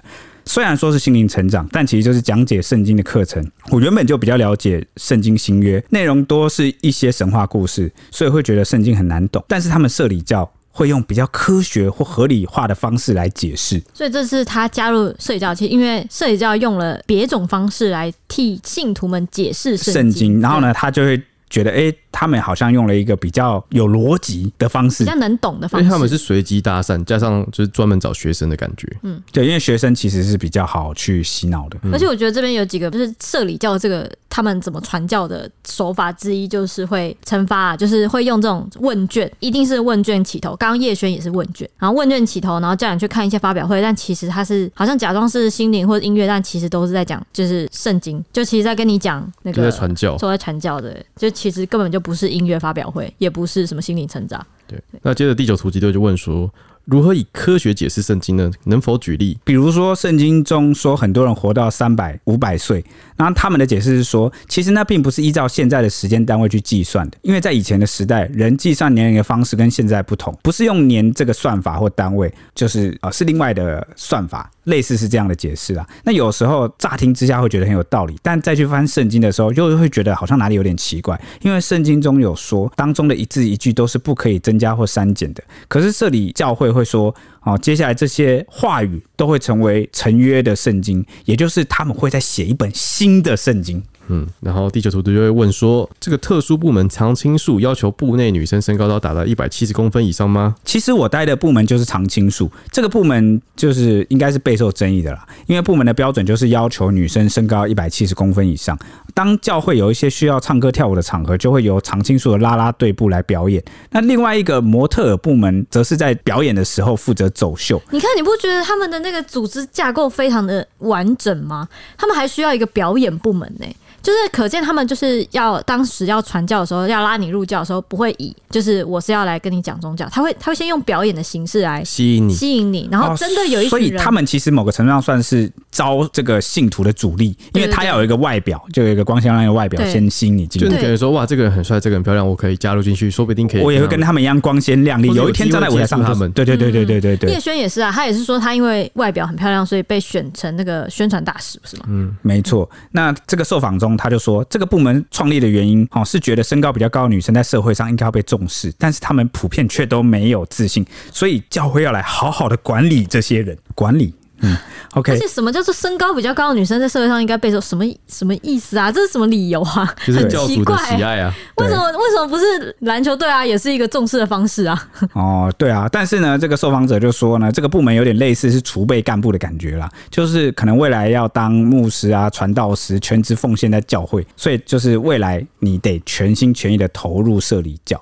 [SPEAKER 3] 虽然说是心灵成长，但其实就是讲解圣经的课程。我原本就比较了解圣经新约，内容多是一些神话故事，所以会觉得圣经很难懂。但是他们社里教会用比较科学或合理化的方式来解释，
[SPEAKER 2] 所以这是他加入社里教，其实因为社里教用了别种方式来替信徒们解释圣经，
[SPEAKER 3] 然后呢，他就会觉得，哎。他们好像用了一个比较有逻辑的方式，
[SPEAKER 2] 比较能懂的方式。
[SPEAKER 1] 因为他们是随机搭讪，加上就是专门找学生的感觉。
[SPEAKER 3] 嗯，对，因为学生其实是比较好去洗脑的。
[SPEAKER 2] 而且我觉得这边有几个，就是社里教这个他们怎么传教的手法之一，就是会惩罚啊，就是会用这种问卷，一定是问卷起头。刚刚叶轩也是问卷，然后问卷起头，然后叫你去看一些发表会，但其实他是好像假装是心灵或者音乐，但其实都是在讲就是圣经，就其实在跟你讲那个
[SPEAKER 1] 在传教，
[SPEAKER 2] 说在传教的，就其实根本就不是音乐发表会，也不是什么心灵成长。
[SPEAKER 1] 对，那接着第九突击队就问说，如何以科学解释圣经呢？能否举例？
[SPEAKER 3] 比如说，圣经中说很多人活到三百、五百岁，然后他们的解释是说，其实那并不是依照现在的时间单位去计算的，因为在以前的时代，人计算年龄的方式跟现在不同，不是用年这个算法或单位，就是啊、呃，是另外的算法，类似是这样的解释啊。那有时候乍听之下会觉得很有道理，但再去翻圣经的时候，又会觉得好像哪里有点奇怪，因为圣经中有说，当中的一字一句都是不可以增加或删减的，可是这里教会会说。哦，接下来这些话语都会成为成约的圣经，也就是他们会再写一本新的圣经。
[SPEAKER 1] 嗯，然后第九图就会问说：“这个特殊部门常青树要求部内女生身高都达到一百七十公分以上吗？”
[SPEAKER 3] 其实我待的部门就是常青树，这个部门就是应该是备受争议的啦，因为部门的标准就是要求女生身高一百七十公分以上。当教会有一些需要唱歌跳舞的场合，就会由常青树的啦啦队部来表演。那另外一个模特儿部门，则是在表演的时候负责走秀。
[SPEAKER 2] 你看，你不觉得他们的那个组织架构非常的完整吗？他们还需要一个表演部门呢、欸。就是可见他们就是要当时要传教的时候，要拉你入教的时候，不会以就是我是要来跟你讲宗教，他会他会先用表演的形式来
[SPEAKER 1] 吸引你，
[SPEAKER 2] 吸引你，然后真的有一
[SPEAKER 3] 群人，所以他们其实某个程度上算是招这个信徒的主力，因为他要有一个外表，就有一个光鲜亮丽的外表先吸引你进去。
[SPEAKER 1] 就你可以说哇，这个人很帅，这个人漂亮，我可以加入进去，说不定可以。
[SPEAKER 3] 我也会跟他们。一样光鲜亮丽，有一天站在舞台上，他们。对对对对对对对。
[SPEAKER 2] 叶轩也是啊，他也是说他因为外表很漂亮，所以被选成那个宣传大使，不是吗？
[SPEAKER 3] 嗯，没错。那这个受访中他就说这个。部门创立的原因，哦，是觉得身高比较高的女生在社会上应该要被重视，但是他们普遍却都没有自信，所以教会要来好好的管理这些人，管理。嗯，OK。
[SPEAKER 2] 而且什么叫做身高比较高的女生在社会上应该备受什么什么意思啊？这是什么理由啊？
[SPEAKER 1] 就是很奇怪，喜爱啊？
[SPEAKER 2] 为什么为什么不是篮球队啊？也是一个重视的方式啊？
[SPEAKER 3] 哦，对啊。但是呢，这个受访者就说呢，这个部门有点类似是储备干部的感觉啦，就是可能未来要当牧师啊、传道师，全职奉献在教会，所以就是未来你得全心全意的投入社里教。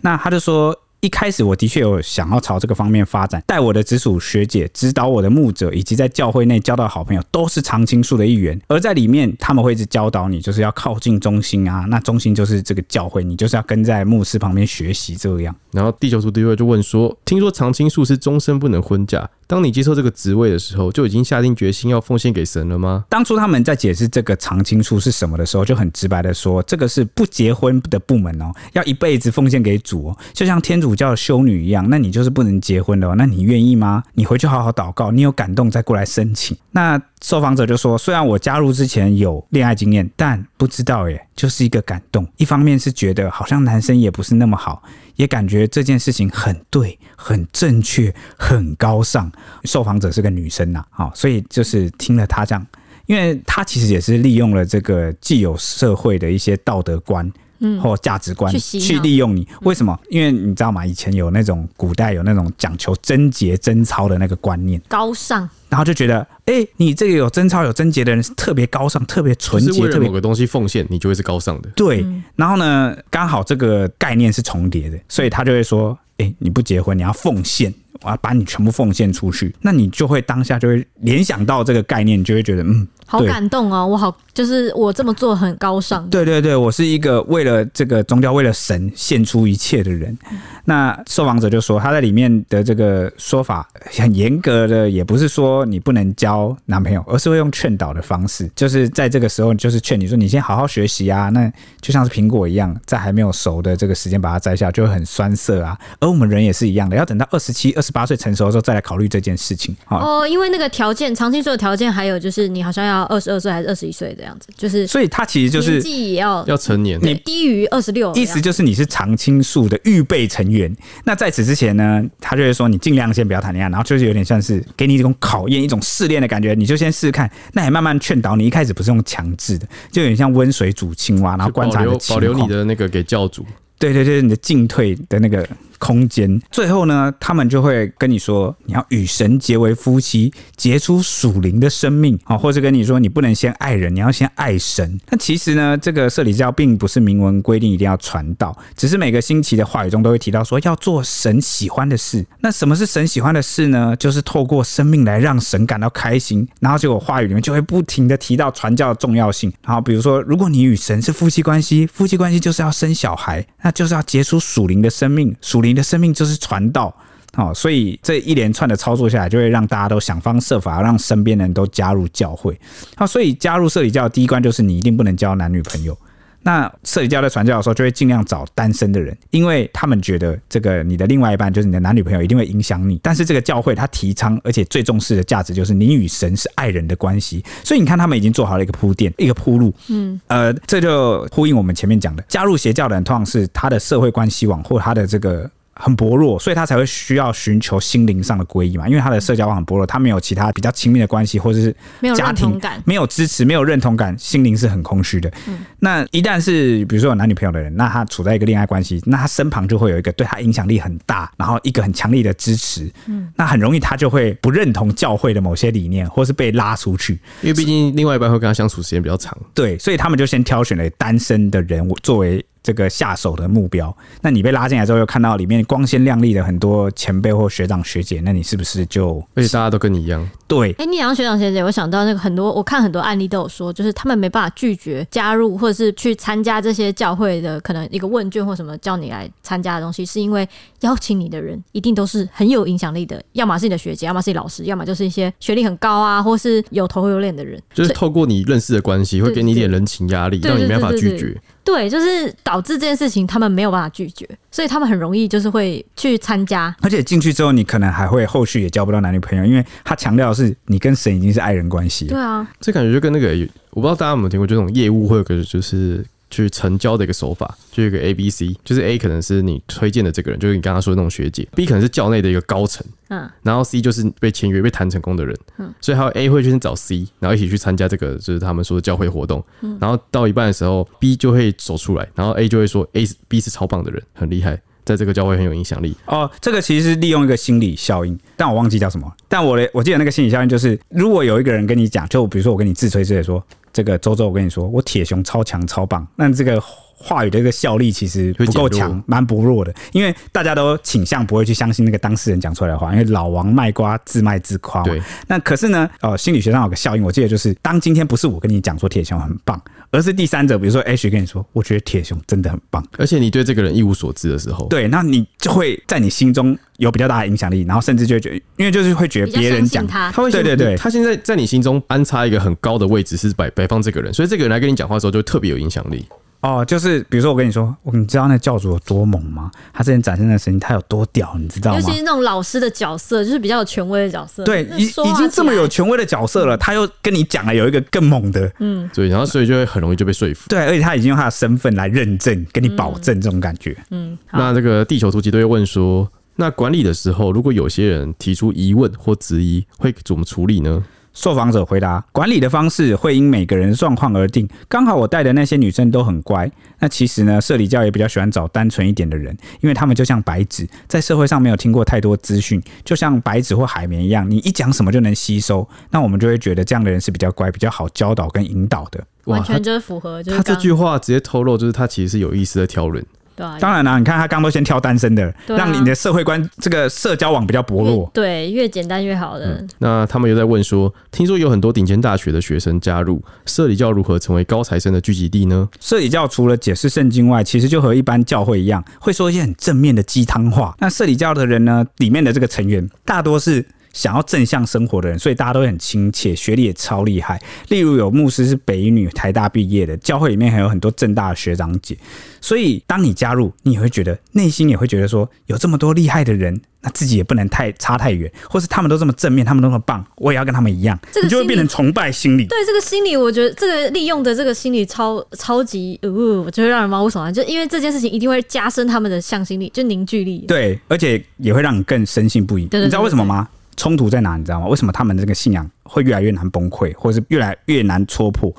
[SPEAKER 3] 那他就说。一开始我的确有想要朝这个方面发展，带我的直属学姐、指导我的牧者，以及在教会内交到好朋友，都是常青树的一员。而在里面，他们会一直教导你，就是要靠近中心啊。那中心就是这个教会，你就是要跟在牧师旁边学习这样。
[SPEAKER 1] 然后地球族第一位就问说：“听说常青树是终身不能婚嫁？”当你接受这个职位的时候，就已经下定决心要奉献给神了吗？
[SPEAKER 3] 当初他们在解释这个常青树是什么的时候，就很直白的说，这个是不结婚的部门哦，要一辈子奉献给主哦，就像天主教的修女一样。那你就是不能结婚的哦，那你愿意吗？你回去好好祷告，你有感动再过来申请。那受访者就说，虽然我加入之前有恋爱经验，但不知道耶，就是一个感动。一方面是觉得好像男生也不是那么好。也感觉这件事情很对、很正确、很高尚。受访者是个女生呐，好，所以就是听了他这样，因为他其实也是利用了这个既有社会的一些道德观。嗯，或价值观去，去利用你，为什么？因为你知道吗？以前有那种古代有那种讲求贞洁贞操的那个观念，
[SPEAKER 2] 高尚，
[SPEAKER 3] 然后就觉得，哎、欸，你这个有贞操有贞洁的人是特别高尚、特别纯洁，
[SPEAKER 1] 特别某个东西奉献，你就会是高尚的。
[SPEAKER 3] 对，然后呢，刚好这个概念是重叠的，所以他就会说，哎、欸，你不结婚，你要奉献。我要把你全部奉献出去，那你就会当下就会联想到这个概念，你就会觉得嗯，
[SPEAKER 2] 好感动哦，我好就是我这么做很高尚。
[SPEAKER 3] 对对对，我是一个为了这个宗教、为了神献出一切的人。嗯、那受访者就说，他在里面的这个说法很严格的，也不是说你不能交男朋友，而是会用劝导的方式，就是在这个时候就是劝你说，你先好好学习啊。那就像是苹果一样，在还没有熟的这个时间把它摘下，就会很酸涩啊。而我们人也是一样的，要等到二十七、二十八岁成熟的时候再来考虑这件事情。
[SPEAKER 2] 哦，因为那个条件，长青树的条件还有就是你好像要二十二岁还是二十一岁这样子，就是
[SPEAKER 3] 所以他其实就是
[SPEAKER 2] 年纪也要
[SPEAKER 1] 要成年，
[SPEAKER 2] 你低于二十六，
[SPEAKER 3] 意思就是你是常青树的预备成员。那在此之前呢，他就会说你尽量先不要谈恋爱，然后就是有点像是给你一种考验、一种试炼的感觉，你就先试试看。那也慢慢劝导你，一开始不是用强制的，就有点像温水煮青蛙，然后观察你的情况，
[SPEAKER 1] 保留你的那个给教主。
[SPEAKER 3] 对对对，你的进退的那个。空间，最后呢，他们就会跟你说，你要与神结为夫妻，结出属灵的生命啊，或者跟你说，你不能先爱人，你要先爱神。那其实呢，这个社理教并不是明文规定一定要传道，只是每个星期的话语中都会提到说要做神喜欢的事。那什么是神喜欢的事呢？就是透过生命来让神感到开心。然后结果话语里面就会不停的提到传教的重要性。然后比如说，如果你与神是夫妻关系，夫妻关系就是要生小孩，那就是要结出属灵的生命，属灵。你的生命就是传道，哦，所以这一连串的操作下来，就会让大家都想方设法让身边人都加入教会。好，所以加入社理教的第一关就是你一定不能交男女朋友。那社理教在传教的时候，就会尽量找单身的人，因为他们觉得这个你的另外一半就是你的男女朋友，一定会影响你。但是这个教会他提倡，而且最重视的价值就是你与神是爱人的关系。所以你看，他们已经做好了一个铺垫，一个铺路。嗯，呃，这就呼应我们前面讲的，加入邪教的人通常是他的社会关系网或他的这个。很薄弱，所以他才会需要寻求心灵上的皈依嘛。因为他的社交网很薄弱，他没有其他比较亲密的关系，或者是家庭没有认同感，没有支持，没有认同感，心灵是很空虚的。嗯，那一旦是比如说有男女朋友的人，那他处在一个恋爱关系，那他身旁就会有一个对他影响力很大，然后一个很强力的支持。嗯，那很容易他就会不认同教会的某些理念，或是被拉出去。
[SPEAKER 1] 因为毕竟另外一半会跟他相处时间比较长。
[SPEAKER 3] 对，所以他们就先挑选了单身的人作为。这个下手的目标，那你被拉进来之后，又看到里面光鲜亮丽的很多前辈或学长学姐，那你是不是就？
[SPEAKER 1] 而且大家都跟你一样。
[SPEAKER 3] 对，
[SPEAKER 2] 哎，你讲学长学姐，我想到那个很多，我看很多案例都有说，就是他们没办法拒绝加入或者是去参加这些教会的可能一个问卷或什么叫你来参加的东西，是因为邀请你的人一定都是很有影响力的，要么是你的学姐，要么是你老师，要么就是一些学历很高啊，或是有头有脸的人，
[SPEAKER 1] 就是透过你认识的关系，会给你一点人情压力，让你没办法拒绝。
[SPEAKER 2] 对，就是导致这件事情他们没有办法拒绝，所以他们很容易就是会去参加。
[SPEAKER 3] 而且进去之后，你可能还会后续也交不到男女朋友，因为他强调的是你跟神已经是爱人关系。
[SPEAKER 2] 对啊，
[SPEAKER 1] 这感觉就跟那个我不知道大家有没有听过，这种业务会有个就是。去成交的一个手法，就一个 A、B、C，就是 A 可能是你推荐的这个人，就是你刚刚说的那种学姐；B 可能是教内的一个高层，嗯，然后 C 就是被签约、被谈成功的人，嗯，所以还有 A 会去先找 C，然后一起去参加这个，就是他们说的教会活动，嗯，然后到一半的时候，B 就会走出来，然后 A 就会说 A、B 是超棒的人，很厉害，在这个教会很有影响力。
[SPEAKER 3] 哦，这个其实是利用一个心理效应，但我忘记叫什么，但我的我记得那个心理效应就是，如果有一个人跟你讲，就比如说我跟你自吹自擂说，这个周周，我跟你说，我铁熊超强超棒，那这个。话语的一个效力其实不够强，蛮薄弱的，因为大家都倾向不会去相信那个当事人讲出来的话，因为老王卖瓜自卖自夸嘛。对。那可是呢，呃，心理学上有个效应，我记得就是，当今天不是我跟你讲说铁雄很棒，而是第三者，比如说 H 跟你说，我觉得铁雄真的很棒，
[SPEAKER 1] 而且你对这个人一无所知的时候，
[SPEAKER 3] 对，那你就会在你心中有比较大的影响力，然后甚至就会觉得，因为就是会觉得别人讲
[SPEAKER 2] 他，
[SPEAKER 1] 他会对对对，他现在在你心中安插一个很高的位置，是摆摆放这个人，所以这个人来跟你讲话的时候就特别有影响力。
[SPEAKER 3] 哦，就是比如说我跟你说，你知道那教主有多猛吗？他之前展现的神他有多屌，你知道吗？
[SPEAKER 2] 尤其是那种老师的角色，就是比较有权威的角色。
[SPEAKER 3] 对，已已经这么有权威的角色了，他又跟你讲了有一个更猛的，
[SPEAKER 2] 嗯，
[SPEAKER 1] 对，然后所以就会很容易就被说服。
[SPEAKER 3] 对，而且他已经用他的身份来认证，跟你保证这种感觉。
[SPEAKER 2] 嗯，
[SPEAKER 1] 那这个地球突击队问说，那管理的时候，如果有些人提出疑问或质疑，会怎么处理呢？
[SPEAKER 3] 受访者回答：管理的方式会因每个人状况而定。刚好我带的那些女生都很乖。那其实呢，社里教也比较喜欢找单纯一点的人，因为他们就像白纸，在社会上没有听过太多资讯，就像白纸或海绵一样，你一讲什么就能吸收。那我们就会觉得这样的人是比较乖，比较好教导跟引导的。
[SPEAKER 2] 完全就是符合。就是
[SPEAKER 1] 他这句话直接透露，就是他其实是有意思的挑人。
[SPEAKER 2] 对啊，
[SPEAKER 3] 当然啦，你看他刚都先挑单身的，让你的社会观这个社交网比较薄弱。
[SPEAKER 2] 对，越简单越好的、嗯。
[SPEAKER 1] 那他们又在问说，听说有很多顶尖大学的学生加入社里教，如何成为高材生的聚集地呢？
[SPEAKER 3] 社里教除了解释圣经外，其实就和一般教会一样，会说一些很正面的鸡汤话。那社里教的人呢，里面的这个成员大多是。想要正向生活的人，所以大家都很亲切，学历也超厉害。例如有牧师是北一女、台大毕业的，教会里面还有很多正大的学长姐。所以当你加入，你也会觉得内心也会觉得说，有这么多厉害的人，那自己也不能太差太远，或是他们都这么正面，他们都那么棒，我也要跟他们一样，这个你就会变成崇拜心理。
[SPEAKER 2] 对这个心理，我觉得这个利用的这个心理超超级，呃，我觉得让人毛骨悚然。就因为这件事情一定会加深他们的向心力，就凝聚力。
[SPEAKER 3] 对，而且也会让你更深信不疑。你知道为什么吗？冲突在哪？你知道吗？为什么他们这个信仰会越来越难崩溃，或者是越来越难戳破？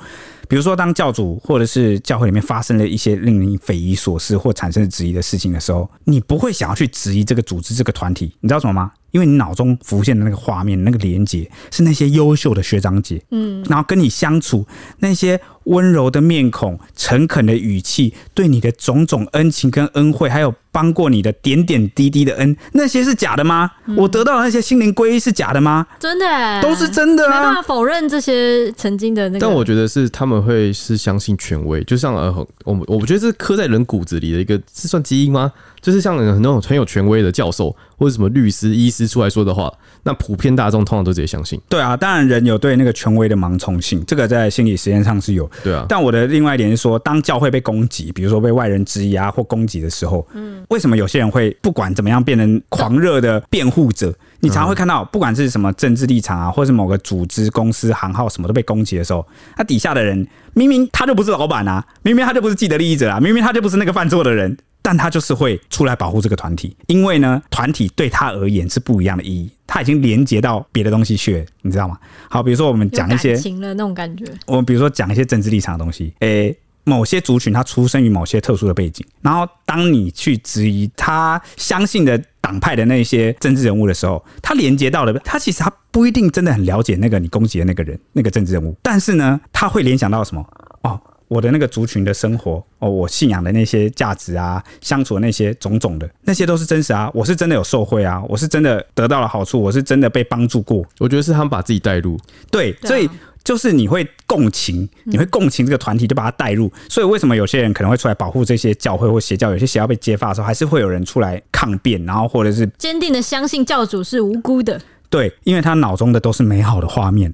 [SPEAKER 3] 比如说，当教主或者是教会里面发生了一些令你匪夷所思或产生质疑的事情的时候，你不会想要去质疑这个组织、这个团体。你知道什么吗？因为你脑中浮现的那个画面、那个连接，是那些优秀的学长姐，嗯，然后跟你相处那些温柔的面孔、诚恳的语气，对你的种种恩情跟恩惠，还有帮过你的点点滴滴的恩，那些是假的吗？嗯、我得到的那些心灵皈依是假的吗？
[SPEAKER 2] 真的，
[SPEAKER 3] 都是真的啊！
[SPEAKER 2] 没办法否认这些曾经的那个。
[SPEAKER 1] 但我觉得是他们会是相信权威，就像呃，我我觉得这是刻在人骨子里的一个，是算基因吗？就是像很多很有权威的教授或者什么律师、医师出来说的话，那普遍大众通常都直接相信。
[SPEAKER 3] 对啊，当然人有对那个权威的盲从性，这个在心理实验上是有。
[SPEAKER 1] 对啊，
[SPEAKER 3] 但我的另外一点是说，当教会被攻击，比如说被外人质疑啊或攻击的时候，嗯，为什么有些人会不管怎么样变成狂热的辩护者？你常会看到，不管是什么政治立场啊，或是某个组织、公司、行号什么都被攻击的时候，那底下的人明明他就不是老板啊，明明他就不是既得利益者啊，明明他就不是那个犯错的人。但他就是会出来保护这个团体，因为呢，团体对他而言是不一样的意义，他已经连接到别的东西去了，你知道吗？好，比如说我们讲一些
[SPEAKER 2] 情了那种感觉，
[SPEAKER 3] 我们比如说讲一些政治立场的东西，诶、欸，某些族群他出生于某些特殊的背景，然后当你去质疑他相信的党派的那些政治人物的时候，他连接到了，他其实他不一定真的很了解那个你攻击的那个人，那个政治人物，但是呢，他会联想到什么？哦。我的那个族群的生活哦，我信仰的那些价值啊，相处的那些种种的，那些都是真实啊，我是真的有受贿啊，我是真的得到了好处，我是真的被帮助过。
[SPEAKER 1] 我觉得是他们把自己带入，
[SPEAKER 3] 对，所以就是你会共情，你会共情这个团体，就把它带入。所以为什么有些人可能会出来保护这些教会或邪教？有些邪教被揭发的时候，还是会有人出来抗辩，然后或者是
[SPEAKER 2] 坚定的相信教主是无辜的。
[SPEAKER 3] 对，因为他脑中的都是美好的画面。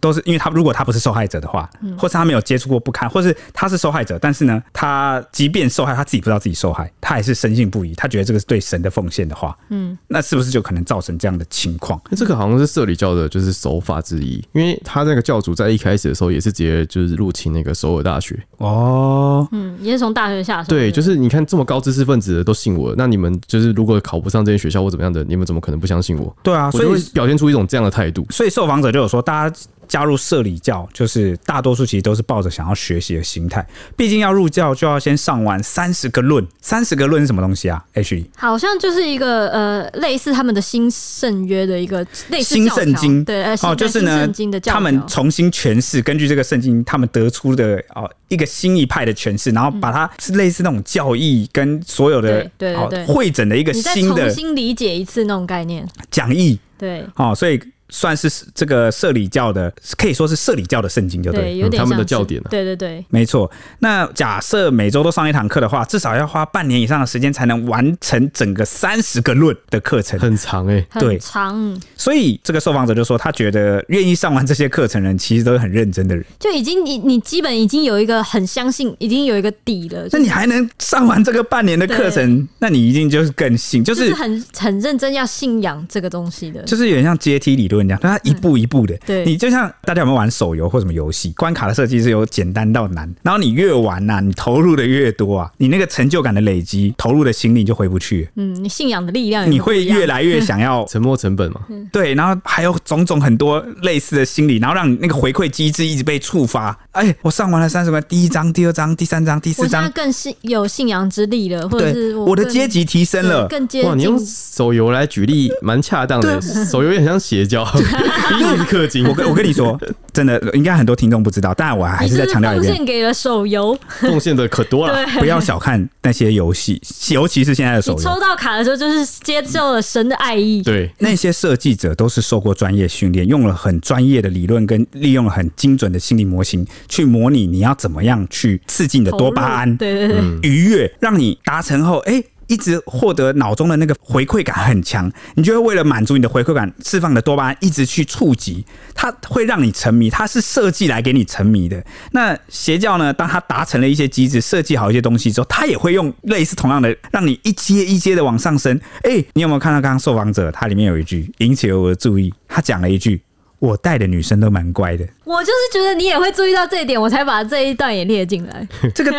[SPEAKER 3] 都是因为他，如果他不是受害者的话，或是他没有接触过不堪，或是他是受害者，但是呢，他即便受害，他自己不知道自己受害，他还是深信不疑，他觉得这个是对神的奉献的话，嗯，那是不是就可能造成这样的情况？
[SPEAKER 1] 这个好像是社里教的，就是手法之一，因为他那个教主在一开始的时候也是直接就是入侵那个首尔大学
[SPEAKER 3] 哦，
[SPEAKER 2] 嗯，也是从大学下手，
[SPEAKER 1] 对，就是你看这么高知识分子的都信我，那你们就是如果考不上这些学校或怎么样的，你们怎么可能不相信我？
[SPEAKER 3] 对啊，所以
[SPEAKER 1] 会表现出一种这样的态度，
[SPEAKER 3] 所以受访者就有说，大家。加入社里教，就是大多数其实都是抱着想要学习的心态。毕竟要入教，就要先上完三十个论。三十个论是什么东西啊？H
[SPEAKER 2] 好像就是一个呃，类似他们的新圣约的一个类似
[SPEAKER 3] 新圣经。
[SPEAKER 2] 对，呃、
[SPEAKER 3] 哦，就是呢，他们重新诠释，根据这个圣经，他们得出的哦一个新一派的诠释，然后把它是类似那种教义跟所有的对对对汇整的一个新的
[SPEAKER 2] 重新理解一次那种概念
[SPEAKER 3] 讲义。
[SPEAKER 2] 对，
[SPEAKER 3] 哦，所以。算是这个社里教的，可以说是社里教的圣经，就对，
[SPEAKER 2] 对，有点
[SPEAKER 1] 嗯他们的教典啊
[SPEAKER 2] 对对对，
[SPEAKER 3] 没错。那假设每周都上一堂课的话，至少要花半年以上的时间才能完成整个三十个论的课程。
[SPEAKER 1] 很长哎、
[SPEAKER 3] 对
[SPEAKER 2] 很长，
[SPEAKER 3] 所以这个受访者就说，他觉得愿意上完这些课程的人，其实都是很认真的人。
[SPEAKER 2] 就已经你你基本已经有一个很相信，已经有一个底了。
[SPEAKER 3] 那你还能上完这个半年的课程，那你一定就是更信，就
[SPEAKER 2] 就是是很很认真要信仰这个东西的。
[SPEAKER 3] 就是有点像阶梯理论一样，它一步一步的。
[SPEAKER 2] 对
[SPEAKER 3] 你就像大家有没有玩手游或什么游戏？关卡的设计是由简单到难，然后你越玩呐、啊，你投入的越多啊，你那个成就感的累积，投入的心力就回不去，
[SPEAKER 2] 嗯，你信仰的力量
[SPEAKER 3] 你会越来越想要
[SPEAKER 1] 沉没成本嘛。
[SPEAKER 3] 对，然后还有种种很多类似的心理，然后让你那个回馈机制一直被触发。哎，我上完了三十关，第一章、第二章、第三章、第四
[SPEAKER 2] 我现在
[SPEAKER 3] 章，
[SPEAKER 2] 更信有信仰之力了，或者是
[SPEAKER 3] 对，我的阶级提升了。
[SPEAKER 2] 对更接
[SPEAKER 1] 哇，你用。手游来举例蛮恰当的，手游也很像邪教，一定是氪金。
[SPEAKER 3] 我跟我跟你说，真的，应该很多听众不知道，但我还是再
[SPEAKER 2] 你是不是奉
[SPEAKER 3] 强调一遍，
[SPEAKER 2] 贡献给了手游？
[SPEAKER 1] 贡献的可多了。
[SPEAKER 3] 不要小看那些游戏，尤其是现在的手游。
[SPEAKER 2] 你抽到卡的时候，就是接受了神的爱意。
[SPEAKER 1] 对，
[SPEAKER 3] 那些设计者都是受过专业训练，用了很专业的理论跟利用了很精准的心理模型去模拟你要怎么样去刺激你的多巴胺
[SPEAKER 2] 对对对，
[SPEAKER 3] 愉悦，让你达成后，哎、一直获得脑中的那个回馈感很强，你就会为了满足你的回馈感，释放的多巴胺一直去触及，它会让你沉迷，它是设计来给你沉迷的。那邪教呢？当它达成了一些机制，设计好一些东西之后，它也会用类似同样的，让你一阶一阶的往上升。哎、你有没有看到刚刚受访者？他里面有一句引起了我的注意，他讲了一句：“我带的女生都蛮乖的。”
[SPEAKER 2] 我就是觉得你也会注意到这一点，我才把这一段也列进来。
[SPEAKER 3] 这个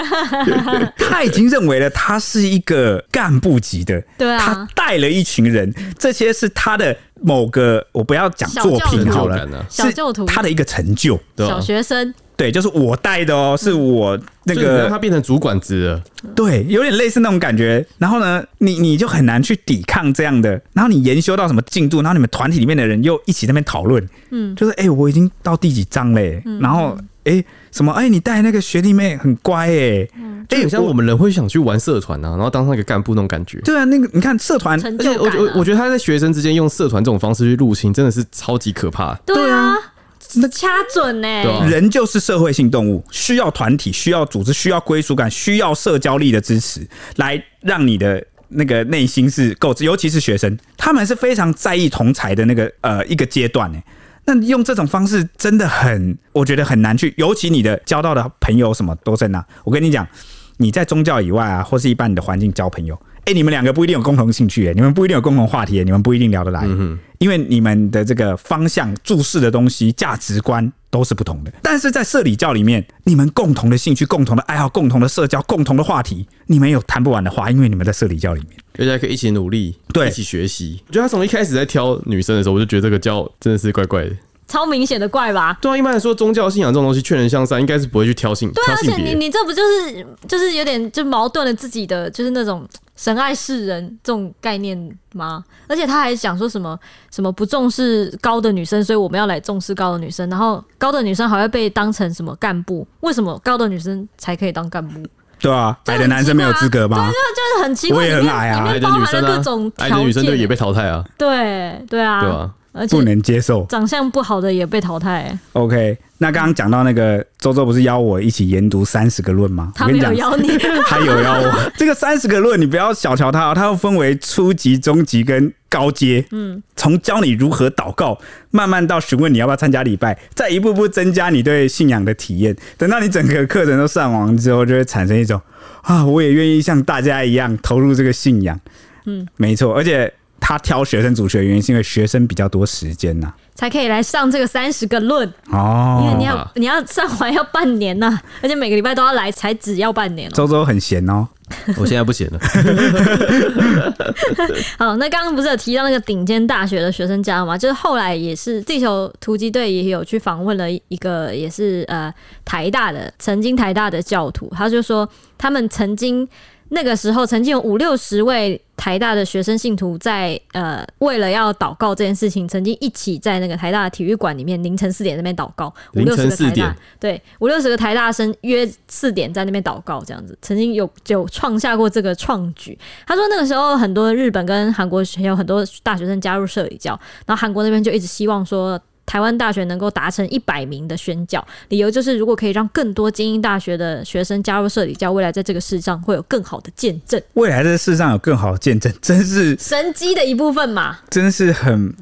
[SPEAKER 3] 他已经认为了他是一个干部级的，
[SPEAKER 2] 对啊。
[SPEAKER 3] 他带了一群人，这些是他的某个，我不要讲作品好了
[SPEAKER 1] 小教徒，
[SPEAKER 3] 他的一个成就，
[SPEAKER 2] 小学生，
[SPEAKER 3] 对，就是我带的哦，是我那
[SPEAKER 1] 个让他
[SPEAKER 3] 个，
[SPEAKER 1] 变成主管职了，
[SPEAKER 3] 对，有点类似那种感觉。然后呢，你你就很难去抵抗这样的，然后你研修到什么进度，然后你们团体里面的人又一起在那边讨论，嗯，就是哎、欸，我已经到第几章嘞，然后哎、欸，什么哎、欸，你带那个学弟妹很乖哎，
[SPEAKER 1] 就很像我们人会想去玩社团啊，然后当上一个干部那种感觉。
[SPEAKER 3] 对啊，那个你看社团
[SPEAKER 2] 成
[SPEAKER 1] 而且我。我我觉得他在学生之间用社团这种方式去入侵，真的是超级可怕。
[SPEAKER 2] 对啊，掐准呢、
[SPEAKER 3] 人就是社会性动物，需要团体，需要组织，需要归属感，需要社交力的支持，来让你的那个内心是够。尤其是学生，他们是非常在意同才的那个呃一个阶段呢。那用这种方式真的很，我觉得很难去。尤其你的交到的朋友什么都在那。我跟你讲，你在宗教以外啊，或是一般你的环境交朋友，哎、欸，你们两个不一定有共同兴趣，哎，你们不一定有共同话题，你们不一定聊得来。嗯因为你们的这个方向、注视的东西、价值观都是不同的，但是在社里教里面，你们共同的兴趣、共同的爱好、共同的社交、共同的话题，你们有谈不完的话，因为你们在社里教里面。
[SPEAKER 1] 大家可以一起努力，
[SPEAKER 3] 对
[SPEAKER 1] 一起学习。我觉得他从一开始在挑女生的时候，我就觉得这个教真的是怪怪的。
[SPEAKER 2] 超明显的怪吧？
[SPEAKER 1] 对啊，一般来说，宗教信仰这种东西，劝人向善，应该是不会去挑性
[SPEAKER 2] 对啊，
[SPEAKER 1] 挑性
[SPEAKER 2] 而且你
[SPEAKER 1] 别。
[SPEAKER 2] 你这不就是就是有点就矛盾了自己的就是那种神爱世人这种概念吗？而且他还讲说什么什么不重视高的女生，所以我们要来重视高的女生，然后高的女生还会被当成什么干部？为什么高的女生才可以当干部？
[SPEAKER 3] 对啊，矮的男生没有资格吗？
[SPEAKER 2] 对，就是很奇怪，
[SPEAKER 3] 我也很
[SPEAKER 2] 里面
[SPEAKER 3] 矮
[SPEAKER 1] 的女生
[SPEAKER 2] 各种，
[SPEAKER 1] 矮的女生就也被淘汰啊，
[SPEAKER 2] 对对啊，
[SPEAKER 1] 对吧？
[SPEAKER 2] 而且
[SPEAKER 3] 不能接受。
[SPEAKER 2] 长相不好的也被淘汰、
[SPEAKER 3] OK，那刚刚讲到那个周周不是邀我一起研读三十个论吗？
[SPEAKER 2] 他没有
[SPEAKER 3] 我跟你讲
[SPEAKER 2] 邀你，
[SPEAKER 3] 他有邀我。这个三十个论，你不要小瞧它哦，它要分为初级、中级跟高阶。嗯，从教你如何祷告，慢慢到询问你要不要参加礼拜，再一步步增加你对信仰的体验。等到你整个课程都上完之后，就会产生一种啊，我也愿意像大家一样投入这个信仰。嗯，没错，而且他挑学生组学的原因是因为学生比较多时间呐、
[SPEAKER 2] 才可以来上这个三十个论，
[SPEAKER 3] 哦，
[SPEAKER 2] 因为你要
[SPEAKER 1] 啊
[SPEAKER 2] 你要上完要半年呐、而且每个礼拜都要来，才只要半年哦、
[SPEAKER 3] 周周很闲哦。
[SPEAKER 1] 我现在不行了。
[SPEAKER 2] 好，那刚刚不是有提到那个顶尖大学的学生家吗？就是后来也是地球突击队也有去访问了一个也是呃台大的曾经台大的教徒，他就说他们曾经那个时候曾经有五六十位台大的学生信徒在呃，为了要祷告这件事情，曾经一起在那个台大的体育馆里面凌晨四点那边祷告。
[SPEAKER 1] 五六十个
[SPEAKER 2] 台大，对，五六十个台大生约四点在那边祷告，这样子曾经有就创下过这个创举。他说那个时候很多日本跟韩国有很多大学生加入社里教，然后韩国那边就一直希望说。台湾大学能够达成一百名的宣教，理由就是如果可以让更多精英大学的学生加入社理教，未来在这个世上会有更好的见证。
[SPEAKER 3] 未来在世上有更好的见证，真是
[SPEAKER 2] 神机的一部分嘛？
[SPEAKER 3] 真是很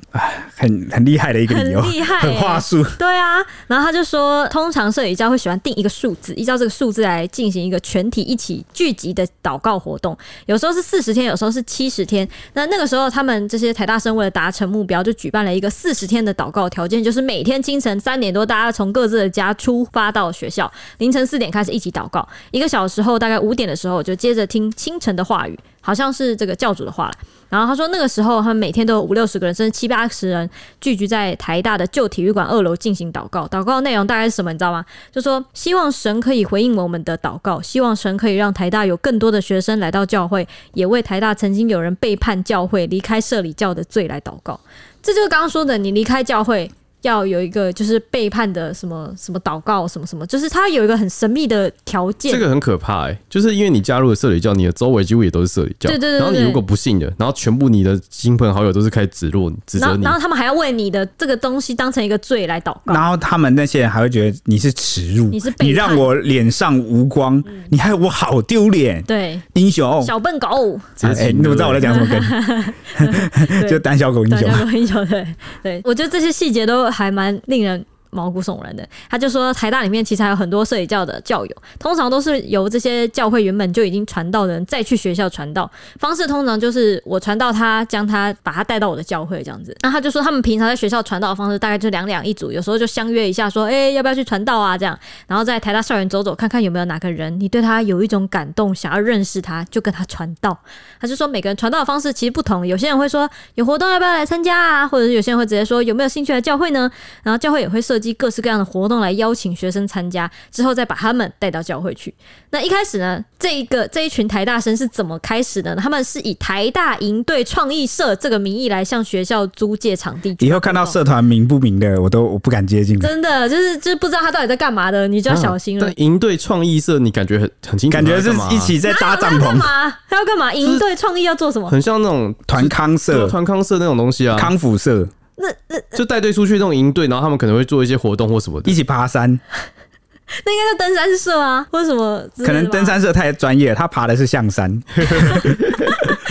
[SPEAKER 3] 很很厉害的一个理由，
[SPEAKER 2] 很厉害、欸，
[SPEAKER 3] 很话术。
[SPEAKER 2] 对啊，然后他就说，通常社理教会喜欢定一个数字，依照这个数字来进行一个全体一起聚集的祷告活动，有时候是四十天，有时候是七十天。那那个时候，他们这些台大生为了达成目标，就举办了一个四十天的祷告条件。就是每天清晨三点多，大家从各自的家出发到学校，凌晨四点开始一起祷告，一个小时后，大概五点的时候就接着听清晨的话语，好像是这个教主的话了。然后他说，那个时候他们每天都有五六十个人，甚至七八十人聚集在台大的旧体育馆二楼进行祷告。祷告的内容大概是什么？你知道吗？就说希望神可以回应我们的祷告，希望神可以让台大有更多的学生来到教会，也为台大曾经有人背叛教会、离开社里教的罪来祷告。这就是刚刚说的，你离开教会。要有一个就是背叛的什么什么祷告什么什么，就是他有一个很神秘的条件。
[SPEAKER 1] 这个很可怕哎、欸，就是因为你加入了社里教，你的周围几乎也都是社里教。
[SPEAKER 2] 对对对，对。
[SPEAKER 1] 然后你如果不信的，然后全部你的亲朋好友都是开始指落指责你，
[SPEAKER 2] 然后他们还要为你的这个东西当成一个罪来祷告。
[SPEAKER 3] 然后他们那些人还会觉得你是耻辱，
[SPEAKER 2] 你是
[SPEAKER 3] 你让我脸上无光，嗯、你害我好丢脸。
[SPEAKER 2] 对，
[SPEAKER 3] 英雄
[SPEAKER 2] 小笨狗。
[SPEAKER 3] 哎、欸，你怎么知道我在讲什么梗？就胆小狗英雄。胆小狗英雄，
[SPEAKER 2] 对对，我觉得这些细节都还蛮令人。毛骨悚然的，他就说台大里面其实还有很多摄理教的教友，通常都是由这些教会原本就已经传道的人再去学校传道，方式通常就是我传道他，将他把他带到我的教会这样子。那他就说他们平常在学校传道的方式大概就两两一组，有时候就相约一下说，哎、要不要去传道啊？这样，然后在台大校园走走，看看有没有哪个人你对他有一种感动，想要认识他，就跟他传道。他就说每个人传道的方式其实不同，有些人会说有活动要不要来参加啊，或者是有些人会直接说有没有兴趣来教会呢？然后教会也会设。设计各式各样的活动来邀请学生参加，之后再把他们带到教会去。那一开始呢，这一个这一群台大生是怎么开始的呢？他们是以台大营队创意社这个名义来向学校租借场地。
[SPEAKER 3] 以后看到社团名不明的，我都我不敢接近。
[SPEAKER 2] 真的就是就是不知道他到底在干嘛的，你就要小心了。
[SPEAKER 1] 营队创意社，你感觉很很清楚，
[SPEAKER 3] 感觉是一起在搭帐篷。
[SPEAKER 2] 干嘛？他要干嘛？营队创意要做什么？
[SPEAKER 1] 很像那种
[SPEAKER 3] 团康社、
[SPEAKER 1] 团康社那种东西啊，
[SPEAKER 3] 康复社。
[SPEAKER 2] 那那
[SPEAKER 1] 就带队出去那种营队，然后他们可能会做一些活动或什么的，
[SPEAKER 3] 一起爬山。
[SPEAKER 2] 那应该叫登山社啊，或者什么？
[SPEAKER 3] 可能登山社太专业了，他爬的是象山。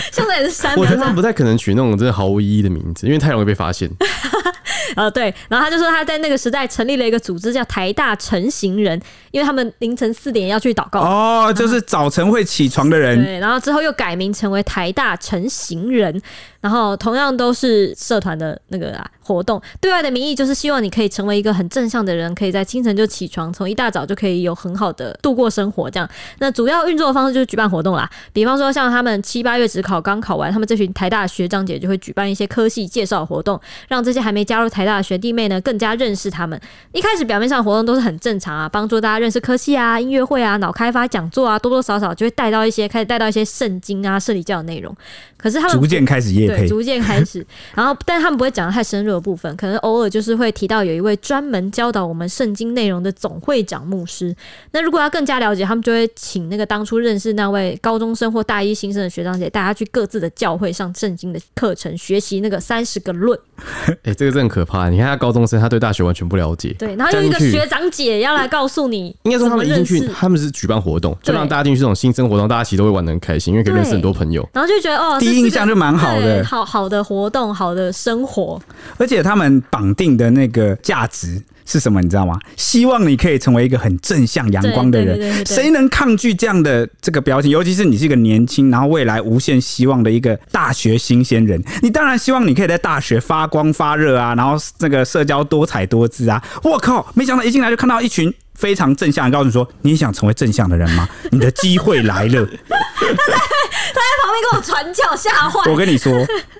[SPEAKER 2] 象山也是山。
[SPEAKER 1] 我觉得他们不太可能取那种真的毫无意义的名字，因为太容易被发现。
[SPEAKER 2] 呃，对，然后他就说他在那个时代成立了一个组织，叫台大成行人，因为他们凌晨四点要去祷告。
[SPEAKER 3] 哦，就是早晨会起床的人。
[SPEAKER 2] 对，然后之后又改名成为台大成行人。然后同样都是社团的那个啊活动，对外的名义就是希望你可以成为一个很正向的人，可以在清晨就起床，从一大早就可以有很好的度过生活。这样，那主要运作的方式就是举办活动啦，比方说像他们七八月只考刚考完，他们这群台大学长姐就会举办一些科系介绍活动，让这些还没加入台大的学弟妹呢更加认识他们。一开始表面上活动都是很正常啊，帮助大家认识科系啊、音乐会啊、脑开发讲座啊，多多少少就会带到一些开始带到一些圣经啊、摄理教的内容。可是他们
[SPEAKER 3] 逐渐开始业配，
[SPEAKER 2] 对，逐渐开始，然后，但他们不会讲的太深入的部分，可能偶尔就是会提到有一位专门教导我们圣经内容的总会长牧师。那如果要更加了解，他们就会请那个当初认识那位高中生或大一新生的学长姐，大家去各自的教会上圣经的课程，学习那个三十个论。
[SPEAKER 1] 哎、欸，这个真的很可怕。你看他高中生，他对大学完全不了解。
[SPEAKER 2] 对，然后有一个学长姐要来告诉你，
[SPEAKER 1] 应该说他们一进去，他们是举办活动，就让大家进去这种新生活动，大家其实都会玩的很开心，因为可以认识很多朋友。
[SPEAKER 2] 然后就觉得哦。
[SPEAKER 3] 第一印象就蛮好的，
[SPEAKER 2] 好好的活动，好的生活，
[SPEAKER 3] 而且他们绑定的那个价值是什么？你知道吗？希望你可以成为一个很正向、阳光的人。谁能抗拒这样的这个标签？尤其是你是一个年轻，然后未来无限希望的一个大学新鲜人，你当然希望你可以在大学发光发热啊，然后这个社交多彩多姿啊。我靠，没想到一进来就看到一群。非常正向，告诉你说，你想成为正向的人吗？你的机会来了。
[SPEAKER 2] 在旁边给我传教，吓坏。
[SPEAKER 3] 我跟你说，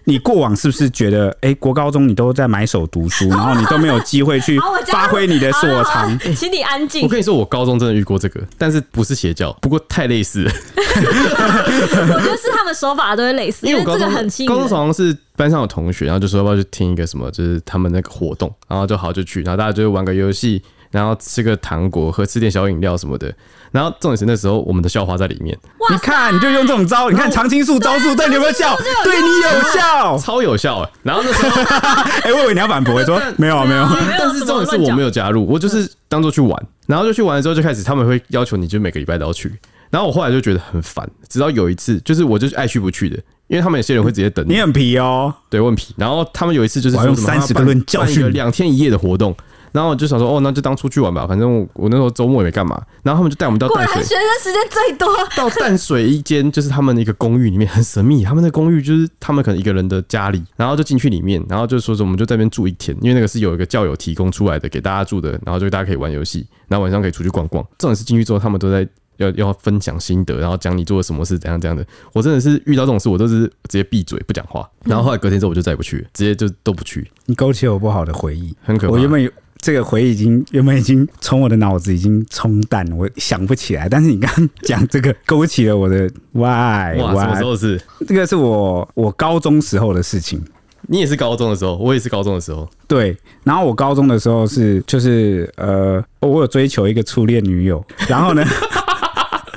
[SPEAKER 3] 你过往是不是觉得，哎、欸，国高中你都在埋首读书，然后你都没有机会去 发挥你的所长？
[SPEAKER 2] 请你安静。
[SPEAKER 1] 我跟你说，我高中真的遇过这个，但是不是邪教，不过太类似了。
[SPEAKER 2] 我觉得是他们手法都会类似，因为这个很新。
[SPEAKER 1] 高中好像是班上有同学，然后就说要不要去听一个什么，就是他们那个活动，然后就好就去，然后大家就会玩个游戏。然后吃个糖果，喝吃点小饮料什么的。然后重点是那时候我们的校花在里面。
[SPEAKER 3] 你看，你就用这种招，你看常青树招数，对你有没有效？对你有效，
[SPEAKER 1] 超有效哎。然后那时候，
[SPEAKER 3] 哎，我以为你要反驳，我说没有没有。
[SPEAKER 1] 但是重点是我没有加入，我就是当做去玩。然后就去玩了之后，就开始他们会要求你，就每个礼拜都要去。然后我后来就觉得很烦，直到有一次，就是我就是爱去不去的，因为他们有些人会直接等你。
[SPEAKER 3] 你很皮哦，
[SPEAKER 1] 对，我很皮。然后他们有一次就是
[SPEAKER 3] 用三十个论教训
[SPEAKER 1] 两天一夜的活动。然后我就想说，哦，那就当出去玩吧，反正我，我那时候周末也没干嘛。然后他们就带我们到淡水，
[SPEAKER 2] 学生时间最多。
[SPEAKER 1] 到淡水一间就是他们的一个公寓里面，很神秘。他们的公寓就是他们可能一个人的家里，然后就进去里面，然后就说说我们就在那边住一天，因为那个是有一个教友提供出来的给大家住的，然后就大家可以玩游戏，然后晚上可以出去逛逛。重点是进去之后，他们都在要要分享心得，然后讲你做了什么事，怎样怎样的。我真的是遇到这种事，我都是直接闭嘴不讲话。然后后来隔天之后，我就再也不去，直接就都不去。
[SPEAKER 3] 你勾起我不好的回忆，
[SPEAKER 1] 很可怕。
[SPEAKER 3] 我原本有。这个回忆已经原本已经从我的脑子已经冲淡，我想不起来。但是你刚刚讲这个，勾起了我的 why。
[SPEAKER 1] 哇，什么时候是？
[SPEAKER 3] 这个是我我高中时候的事情。
[SPEAKER 1] 你也是高中的时候，我也是高中的时候。
[SPEAKER 3] 对，然后我高中的时候是就是呃，我有追求一个初恋女友，然后呢，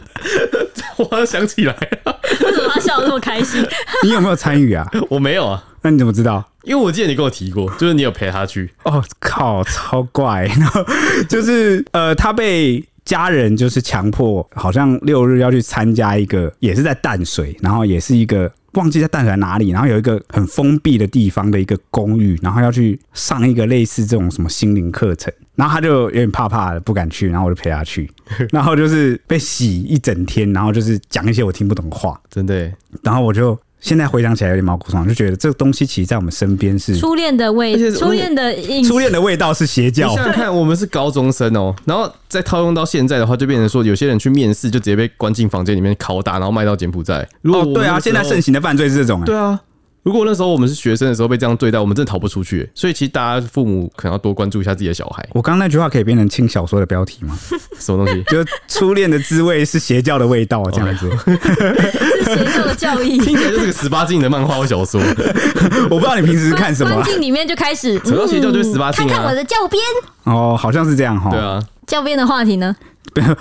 [SPEAKER 1] 我好像想起来了，
[SPEAKER 2] 他笑得那么开心？
[SPEAKER 3] 你有没有参与啊？
[SPEAKER 1] 我没有啊。
[SPEAKER 3] 那你怎么知道？
[SPEAKER 1] 因为我记得你跟我提过，就是你有陪他去。
[SPEAKER 3] 哦靠，超怪！然后就是呃，他被家人就是强迫，好像六日要去参加一个，也是在淡水，然后也是一个忘记在淡水哪里，然后有一个很封闭的地方的一个公寓，然后要去上一个类似这种什么心灵课程，然后他就有点怕怕的，不敢去，然后我就陪他去，然后就是被洗一整天，然后就是讲一些我听不懂的话，
[SPEAKER 1] 真的，
[SPEAKER 3] 然后我就。现在回想起来有点毛骨悚然，就觉得这个东西其实，在我们身边是
[SPEAKER 2] 初恋的味，初恋的
[SPEAKER 3] 初恋的味道是邪教。
[SPEAKER 1] 你想想看，我们是高中生哦，然后再套用到现在的话，就变成说，有些人去面试就直接被关进房间里面拷打，然后卖到柬埔寨。如果
[SPEAKER 3] 对啊，现在盛行的犯罪是这种。
[SPEAKER 1] 对啊。如果那时候我们是学生的时候被这样对待，我们真的逃不出去。所以其实大家父母可能要多关注一下自己的小孩。
[SPEAKER 3] 我刚刚那句话可以变成轻小说的标题吗？
[SPEAKER 1] 什么东西？
[SPEAKER 3] 就初恋的滋味是邪教的味道啊，这样子。
[SPEAKER 2] 是邪教的教义，
[SPEAKER 1] 听起来就是个十八禁的漫画或小说。
[SPEAKER 3] 我不知道你平时是看什么。
[SPEAKER 2] 关进里面就开始，
[SPEAKER 1] 扯到邪教就是十八禁啊。
[SPEAKER 2] 看看我的教鞭。
[SPEAKER 3] 哦，好像是这样哈。
[SPEAKER 1] 对啊。
[SPEAKER 2] 教鞭的话题呢？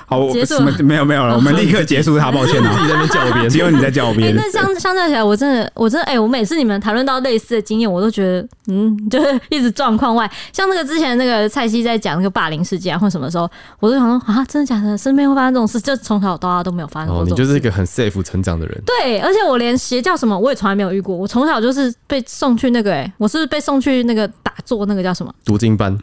[SPEAKER 3] 好，结束了。没有没有了，我们立刻结束他。抱歉啊，自己在教鞭，只有你在教鞭。
[SPEAKER 2] 那相相较起来，我真的，我真的，哎，我每次你们谈论到类似的经验，我都觉得，嗯，就是一直状况外。像那个之前那个蔡西在讲那个霸凌事件啊或什么时候，我都想说啊，真的假的？身边会发生这种事？就从小到大都没有发生过。哦，
[SPEAKER 1] 你就是一个很 safe 成长的人。
[SPEAKER 2] 对，而且我连邪教什么我也从来没有遇过。我从小就是被送去那个，哎，我是被送去那个打坐那个叫什么
[SPEAKER 1] 读经班？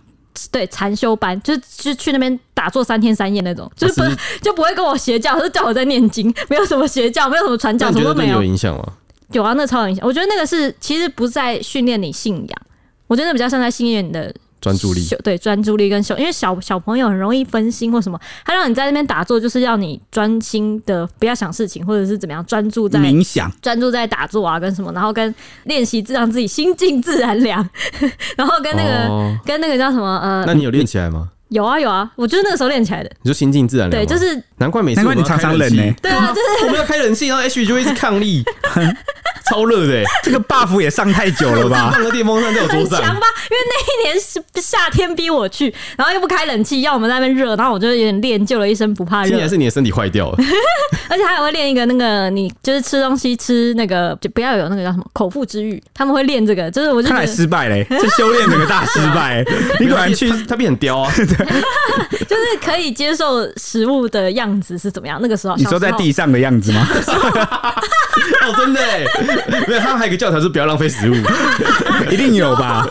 [SPEAKER 2] 对，禅修班就是就去那边打坐三天三夜那种，就是不 就不会跟我邪教，是叫我在念经，没有什么邪教，没有什么传教，什么都没有。
[SPEAKER 1] 有影响吗？
[SPEAKER 2] 有啊，那超有影响。我觉得那个是其实不在训练你信仰，我觉得那比较像在训练你的。
[SPEAKER 1] 专注力，
[SPEAKER 2] 对，专注力跟小，因为小小朋友很容易分心或什么，他让你在那边打坐，就是要你专心的不要想事情，或者是怎么样专注在
[SPEAKER 3] 冥想，
[SPEAKER 2] 专注在打坐啊，跟什么，然后跟练习让自己心静自然凉，然后跟那个、哦、跟那个叫什么呃，
[SPEAKER 1] 那你有练起来吗？
[SPEAKER 2] 有啊有啊，我就是那个时候练起来的。
[SPEAKER 1] 你说心静自然凉，
[SPEAKER 2] 对，就是
[SPEAKER 1] 难怪每次
[SPEAKER 3] 难怪你常常冷呢、欸。
[SPEAKER 2] 对啊，就是
[SPEAKER 1] 我们要开冷气，然后 H 就会一直抗力。超热的、欸，
[SPEAKER 3] 这个 buff 也上太久了吧？
[SPEAKER 1] 放个电风扇在我桌上，
[SPEAKER 2] 强吧？因为那一年是夏天逼我去，然后又不开冷气，要我们在那边热，然后我就有点练就了一身不怕热。
[SPEAKER 1] 现在是你的身体坏掉了，
[SPEAKER 2] 而且他还会练一个那个，你就是吃东西吃那个，就不要有那个叫什么口腹之欲。他们会练这个，就是我就
[SPEAKER 3] 看来失败嘞，这修炼整个大失败。你果然去，
[SPEAKER 1] 他变很刁啊，
[SPEAKER 2] 就是可以接受食物的样子是怎么样？那个时候，
[SPEAKER 3] 你说在地上的样子吗？
[SPEAKER 1] 哦，真的哎。没有，他们还有一个教条是不要浪费食物，
[SPEAKER 3] 一定有吧？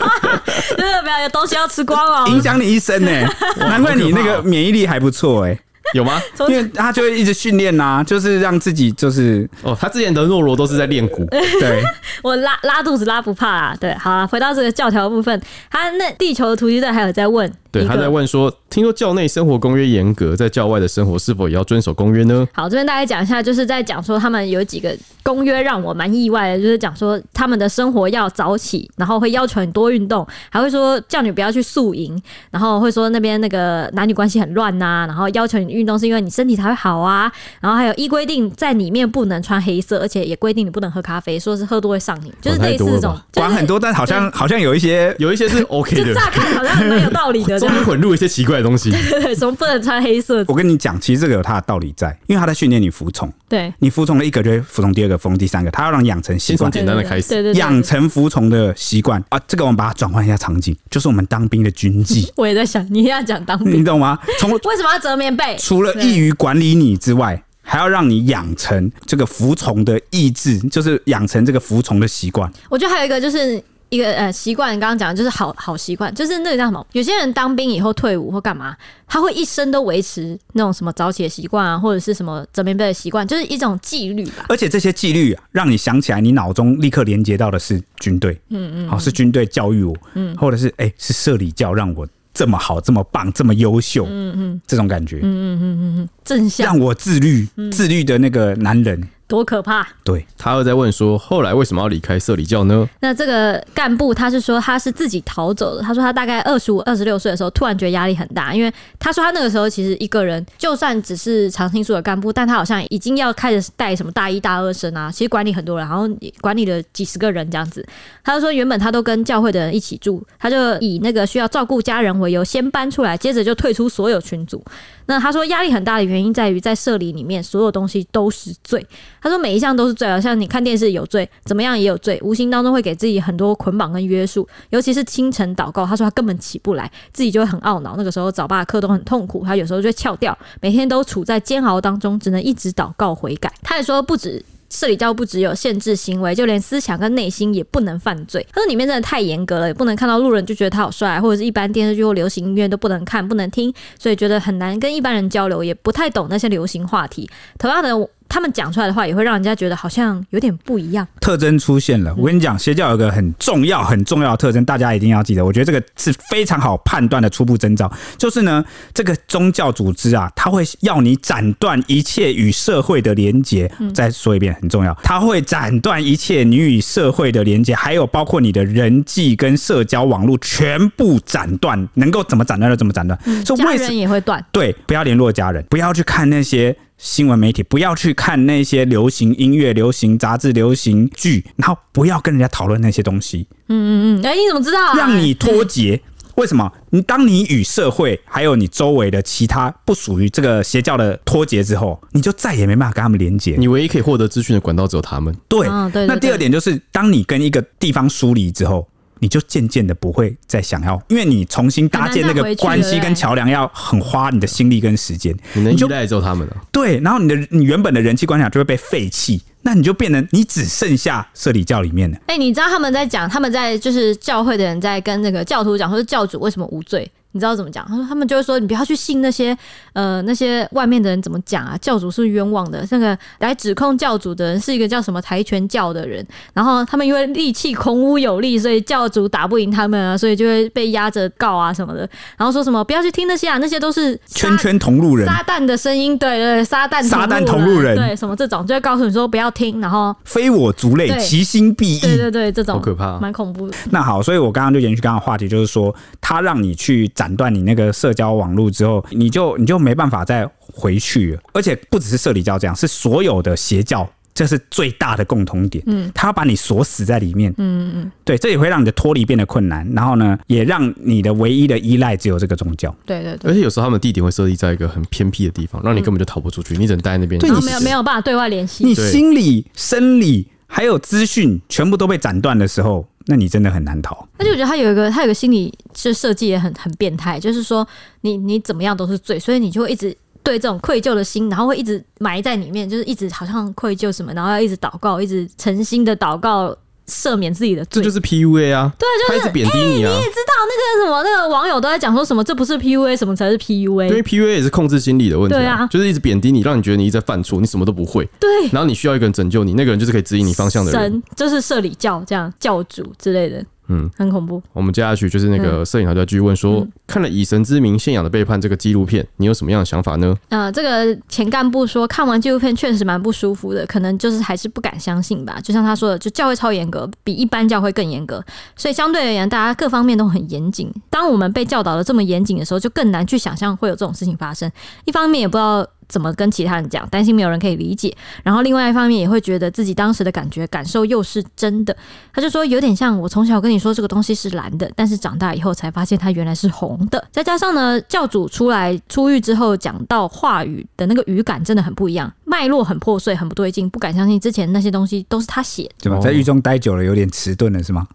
[SPEAKER 2] 真的不要有东西要吃光哦，
[SPEAKER 3] 影响你一生呢。难怪你那个免疫力还不错哎，
[SPEAKER 1] 有吗？
[SPEAKER 3] 因为他就会一直训练呐，就是让自己就是
[SPEAKER 1] 哦，他之前的诺罗都是在练骨。
[SPEAKER 3] 对，
[SPEAKER 2] 我拉拉肚子拉不怕啊。对，好啊，回到这个教条的部分，他那地球的突击队还有在问
[SPEAKER 1] 对，他在问说，听说教内生活公约严格，在教外的生活是否也要遵守公约呢？
[SPEAKER 2] 好，这边大概讲一下，就是在讲说他们有几个公约让我蛮意外的，就是讲说他们的生活要早起，然后会要求你多运动，还会说叫你不要去宿营，然后会说那边那个男女关系很乱呐、啊，然后要求你运动是因为你身体才会好啊，然后还有依规定在里面不能穿黑色，而且也规定你不能喝咖啡，说是喝多会上瘾，就是类似这种
[SPEAKER 3] 管很多，但好像好像有一些
[SPEAKER 1] 有一些是 OK 的，
[SPEAKER 2] 就乍看好像蛮有道理的，
[SPEAKER 1] 混入一些奇怪的东西。
[SPEAKER 2] 对，对，对，什么不能穿黑色？
[SPEAKER 3] 我跟你讲，其实这个有它的道理在，因为他在训练你服从。
[SPEAKER 2] 对，
[SPEAKER 3] 你服从了一个，就会服从第二个，服从第三个，他要让你养成习
[SPEAKER 1] 惯。简单的开始，
[SPEAKER 2] 对对对，
[SPEAKER 3] 养成服从的习惯啊。这个我们把它转换一下场景，就是我们当兵的军纪。
[SPEAKER 2] 我也在想，你要讲当兵，
[SPEAKER 3] 你懂吗？从
[SPEAKER 2] 为什么要折棉被？
[SPEAKER 3] 除了易于管理你之外，还要让你养成这个服从的意志，就是养成这个服从的习惯。
[SPEAKER 2] 我觉得还有一个就是。一个呃习惯，你刚刚讲的就是好好习惯，就是那个叫什么？有些人当兵以后退伍或干嘛，他会一生都维持那种什么早起的习惯啊，或者是什么折棉被的习惯，就是一种纪律吧。
[SPEAKER 3] 而且这些纪律啊，让你想起来，你脑中立刻连接到的是军队，嗯嗯，好，是军队教育我，嗯，或者是哎、欸，是社里教让我这么好、这么棒、这么优秀，嗯嗯，这种感觉，嗯
[SPEAKER 2] 嗯嗯嗯嗯，正向
[SPEAKER 3] 让我自律、自律的那个男人。
[SPEAKER 2] 多可怕！
[SPEAKER 3] 对，
[SPEAKER 1] 他又在问说，后来为什么要离开社里教呢？
[SPEAKER 2] 那这个干部他是说他是自己逃走的。他说他大概二十五、二十六岁的时候，突然觉得压力很大，因为他说他那个时候其实一个人，就算只是常青树的干部，但他好像已经要开始带什么大一、大二生啊，其实管理很多人，然后管理了几十个人这样子。他就说原本他都跟教会的人一起住，他就以那个需要照顾家人为由先搬出来，接着就退出所有群组。那他说压力很大的原因在于在社里里面所有东西都是罪。他说每一项都是罪啊，像你看电视有罪，怎么样也有罪，无形当中会给自己很多捆绑跟约束。尤其是清晨祷告，他说他根本起不来，自己就会很懊恼。那个时候早八课都很痛苦，他有时候就会翘掉，每天都处在煎熬当中，只能一直祷告悔改。他也说不止。社里教不只有限制行为，就连思想跟内心也不能犯罪。他说里面真的太严格了，也不能看到路人就觉得他好帅，或者是一般电视剧或流行音乐都不能看、不能听，所以觉得很难跟一般人交流，也不太懂那些流行话题。同样的。他们讲出来的话也会让人家觉得好像有点不一样。
[SPEAKER 3] 特征出现了，我跟你讲，邪教有个很重要、很重要的特征，大家一定要记得。我觉得这个是非常好判断的初步征兆，就是呢，这个宗教组织啊，他会要你斩断一切与社会的连接。再说一遍，很重要，他会斩断一切你与社会的连接，还有包括你的人际跟社交网络全部斩断，能够怎么斩断就怎么斩断。
[SPEAKER 2] 嗯，家人也会断。
[SPEAKER 3] 对，不要联络家人，不要去看那些。新闻媒体不要去看那些流行音乐、流行杂志、流行剧，然后不要跟人家讨论那些东西。
[SPEAKER 2] 嗯嗯嗯，哎，你怎么知道啊？
[SPEAKER 3] 让你脱节？为什么？你当你与社会还有你周围的其他不属于这个邪教的脱节之后，你就再也没办法跟他们连接。
[SPEAKER 1] 你唯一可以获得资讯的管道只有他们。
[SPEAKER 3] 对，那第二点就是，当你跟一个地方疏离之后。你就渐渐的不会再想要，因为你重新搭建那个关系跟桥梁要很花你的心力跟时间。
[SPEAKER 1] 你能依赖着他们了，
[SPEAKER 3] 对，然后你的你原本的人际关系就会被废弃，那你就变成你只剩下社里教里面的。
[SPEAKER 2] 哎，你知道他们在讲，他们在就是教会的人在跟那个教徒讲，说教主为什么无罪？你知道怎么讲？他说他们就会说，你不要去信那些呃那些外面的人怎么讲啊，教主是冤枉的。那个来指控教主的人是一个叫什么跆拳教的人，然后他们因为力气孔武有力，所以教主打不赢他们啊，所以就会被压着告啊什么的。然后说什么不要去听那些啊，那些都是
[SPEAKER 3] 圈圈同路人，
[SPEAKER 2] 撒旦的声音，对对，撒旦
[SPEAKER 3] 撒旦同路人，
[SPEAKER 2] 对什么这种就会告诉你说不要听，然后
[SPEAKER 3] 非我族类，其心必异，
[SPEAKER 2] 对对对，这种
[SPEAKER 1] 好可怕，
[SPEAKER 2] 蛮恐怖的。
[SPEAKER 3] 那好，所以我刚刚就延续刚刚话题，就是说他让你去斩断你那个。社交网络之后，你就你就没办法再回去了。而且不只是社里教这样，是所有的邪教，这是最大的共同点。嗯，他要把你锁死在里面。嗯嗯，对，这也会让你的脱离变得困难。然后呢，也让你的唯一的依赖只有这个宗教。
[SPEAKER 2] 对对对。
[SPEAKER 1] 而且有时候他们地点会设立在一个很偏僻的地方，让你根本就逃不出去，你只能待在那边。
[SPEAKER 3] 对，
[SPEAKER 2] 你没有没有办法对外联系。
[SPEAKER 3] 你心理、生理还有资讯全部都被斩断的时候。那你真的很难逃。
[SPEAKER 2] 那就我觉得他有一个，他有个心理就设计也很很变态，就是说你你怎么样都是罪，所以你就会一直对这种愧疚的心，然后会一直埋在里面，就是一直好像愧疚什么，然后要一直祷告，一直诚心的祷告。赦免自己的罪，
[SPEAKER 1] 这就是 PUA 啊！
[SPEAKER 2] 对，就是
[SPEAKER 1] 一直贬低你啊！
[SPEAKER 2] 你也知道那个什么，那个网友都在讲说什么，这不是 PUA，什么才是 PUA？
[SPEAKER 1] 因为 PUA 也是控制心理的问题啊，
[SPEAKER 2] 啊
[SPEAKER 1] 就是一直贬低你，让你觉得你一直在犯错，你什么都不会。
[SPEAKER 2] 对，
[SPEAKER 1] 然后你需要一个人拯救你，那个人就是可以指引你方向的人，
[SPEAKER 2] 神就是社里教这样教主之类的。嗯，很恐怖。
[SPEAKER 1] 我们接下去就是那个摄影团队继续问说，嗯、看了《以神之名：信仰的背叛》这个纪录片，你有什么样的想法呢？
[SPEAKER 2] 呃，这个前干部说，看完纪录片确实蛮不舒服的，可能就是还是不敢相信吧。就像他说的，就教会超严格，比一般教会更严格，所以相对而言，大家各方面都很严谨。当我们被教导的这么严谨的时候，就更难去想象会有这种事情发生。一方面也不知道。怎么跟其他人讲？担心没有人可以理解。然后另外一方面也会觉得自己当时的感觉感受又是真的。他就说有点像我从小跟你说这个东西是蓝的，但是长大以后才发现它原来是红的。再加上呢，教主出来出狱之后讲到话语的那个语感真的很不一样，脉络很破碎，很不对劲，不敢相信之前那些东西都是他写的。
[SPEAKER 3] 对吧？在狱中待久了，有点迟钝了是吗？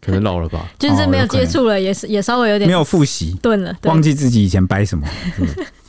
[SPEAKER 1] 可能老了吧。
[SPEAKER 2] 就是没有接触了，也是也稍微有点
[SPEAKER 3] 没有复习
[SPEAKER 2] 钝了，
[SPEAKER 3] 忘记自己以前掰什么。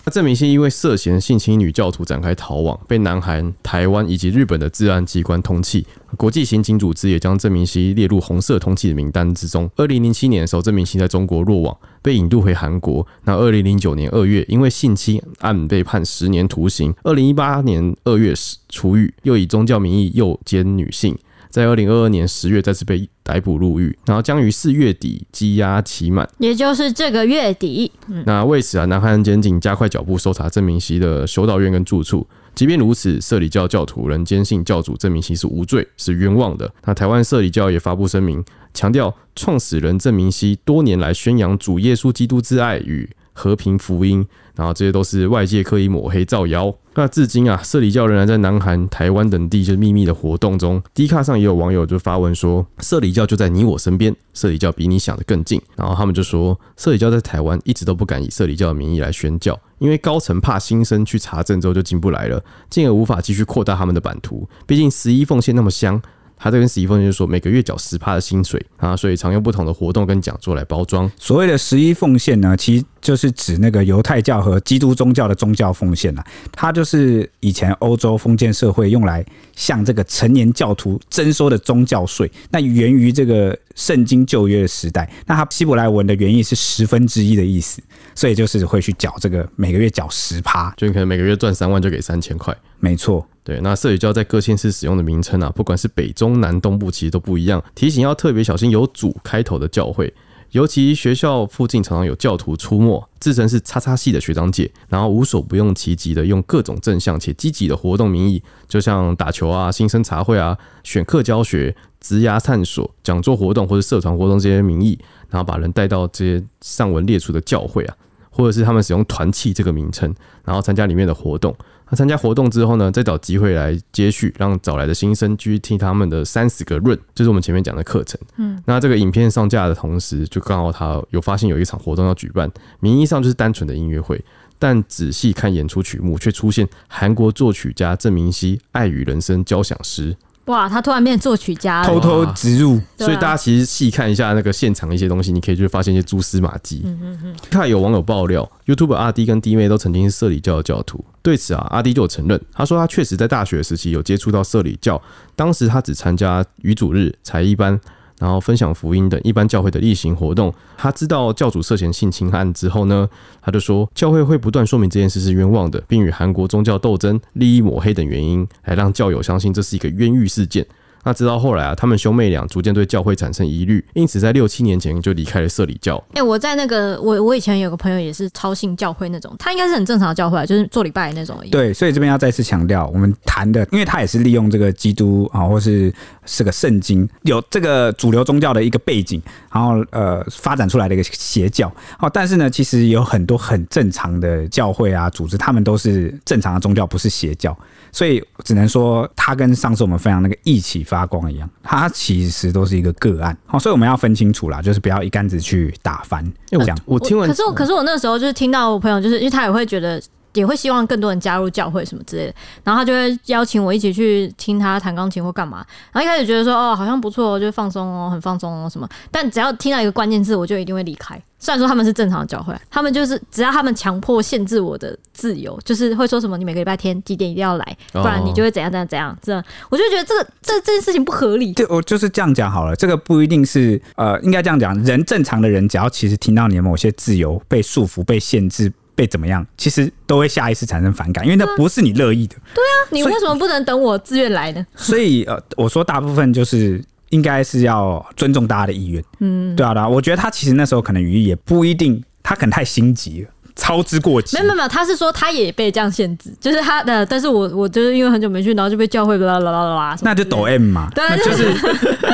[SPEAKER 1] 那郑明析因为涉嫌性侵女教徒展开逃亡，被南韩、台湾以及日本的治安机关通缉。国际刑警组织也将郑明熙列入红色通缉的名单之中。二零零七年的时候，郑明熙在中国落网，被引渡回韩国。那二零零九年二月，因为性侵案被判十年徒刑。二零一八年二月出狱，又以宗教名义诱奸女性。在二零二二年十月再次被逮捕入狱，然后将于四月底羁押期满，
[SPEAKER 2] 也就是这个月底。
[SPEAKER 1] 嗯、那为此啊，南韩检警加快脚步搜查郑明熙的修道院跟住处。即便如此，社里教教徒仍坚信教主郑明熙是无罪，是冤枉的。那台湾社里教也发布声明，强调创始人郑明熙多年来宣扬主耶稣基督之爱与和平福音。然后这些都是外界刻意抹黑造谣。那至今啊，社理教仍然在南韩、台湾等地就是秘密的活动中。D 卡上也有网友就发文说，摄理教就在你我身边，摄理教比你想的更近。然后他们就说，摄理教在台湾一直都不敢以社理教的名义来宣教，因为高层怕新生去查证之后就进不来了，进而无法继续扩大他们的版图。毕竟十一奉献那么香。他这跟十一奉献就是说，每个月缴十趴的薪水啊，所以常用不同的活动跟讲座来包装。
[SPEAKER 3] 所谓的十一奉献呢，其实就是指那个犹太教和基督宗教的宗教奉献啊。它就是以前欧洲封建社会用来向这个成年教徒征收的宗教税。那源于这个圣经旧约的时代，那它希伯来文的原意是十分之一的意思，所以就是会去缴这个每个月缴十趴，
[SPEAKER 1] 就你可能每个月赚三万就给三千块。
[SPEAKER 3] 没错。
[SPEAKER 1] 对，那摄理教在各县市使用的名称啊，不管是北中南东部，其实都不一样。提醒要特别小心有“主”开头的教会，尤其学校附近常常有教徒出没，自称是叉叉系的学长姐，然后无所不用其极的用各种正向且积极的活动名义，就像打球啊、新生茶会啊、选课教学、职涯探索、讲座活动或者社团活动这些名义，然后把人带到这些上文列出的教会啊，或者是他们使用团契这个名称，然后参加里面的活动。他参加活动之后呢，再找机会来接续，让找来的新生继续听他们的三十个润，就是我们前面讲的课程。嗯，那这个影片上架的同时，就刚好他有发现有一场活动要举办，名义上就是单纯的音乐会，但仔细看演出曲目，却出现韩国作曲家郑明熙《爱与人生交响诗》。
[SPEAKER 2] 哇，他突然变作曲家了，
[SPEAKER 3] 偷偷植入，
[SPEAKER 1] 所以大家其实细看一下那个现场一些东西，你可以就发现一些蛛丝马迹。嗯嗯嗯。看有网友爆料，YouTube 阿 D 跟 D 妹都曾经是社里教的教徒。对此啊，阿 D 就有承认，他说他确实在大学时期有接触到社里教，当时他只参加语主日、才艺班。然后分享福音等一般教会的例行活动。他知道教主涉嫌性侵案之后呢，他就说教会会不断说明这件事是冤枉的，并与韩国宗教斗争、利益抹黑等原因，来让教友相信这是一个冤狱事件。那直到后来啊，他们兄妹俩逐渐对教会产生疑虑，因此在六七年前就离开了社里教。
[SPEAKER 2] 哎、欸，我在那个我我以前有个朋友也是超信教会那种，他应该是很正常的教会，就是做礼拜那种而已。
[SPEAKER 3] 对，所以这边要再次强调，我们谈的，因为他也是利用这个基督啊，或是是个圣经，有这个主流宗教的一个背景，然后呃发展出来的一个邪教。哦，但是呢，其实有很多很正常的教会啊组织，他们都是正常的宗教，不是邪教。所以只能说，他跟上次我们分享那个一起发光一样，它其实都是一个个案。好，所以我们要分清楚啦，就是不要一竿子去打翻。这样，
[SPEAKER 1] 我听完，
[SPEAKER 2] 可是我，可是我那时候就是听到我朋友，就是因为他也会觉得。也会希望更多人加入教会什么之类的，然后他就会邀请我一起去听他弹钢琴或干嘛。然后一开始觉得说哦，好像不错，就放松哦，很放松哦什么。但只要听到一个关键字，我就一定会离开。虽然说他们是正常的教会，他们就是只要他们强迫限制我的自由，就是会说什么你每个礼拜天几点一定要来，不然你就会怎样怎样怎样。这样我就觉得这个这这件事情不合理。
[SPEAKER 3] 对，我就是这样讲好了。这个不一定是呃，应该这样讲。人正常的人，只要其实听到你的某些自由被束缚、被限制。被怎么样，其实都会下意识产生反感，因为那不是你乐意的。
[SPEAKER 2] 对啊，你为什么不能等我自愿来呢？
[SPEAKER 3] 所以呃，我说大部分就是应该是要尊重大家的意愿。嗯，对啊，对啊，我觉得他其实那时候可能语义也不一定，他可能太心急了。操之过急，
[SPEAKER 2] 没有没有，他是说他也被这样限制，就是他的，但是我我就是因为很久没去，然后就被教会啦啦啦啦啦，
[SPEAKER 3] 那就抖 M 嘛，
[SPEAKER 2] 对，
[SPEAKER 3] 就是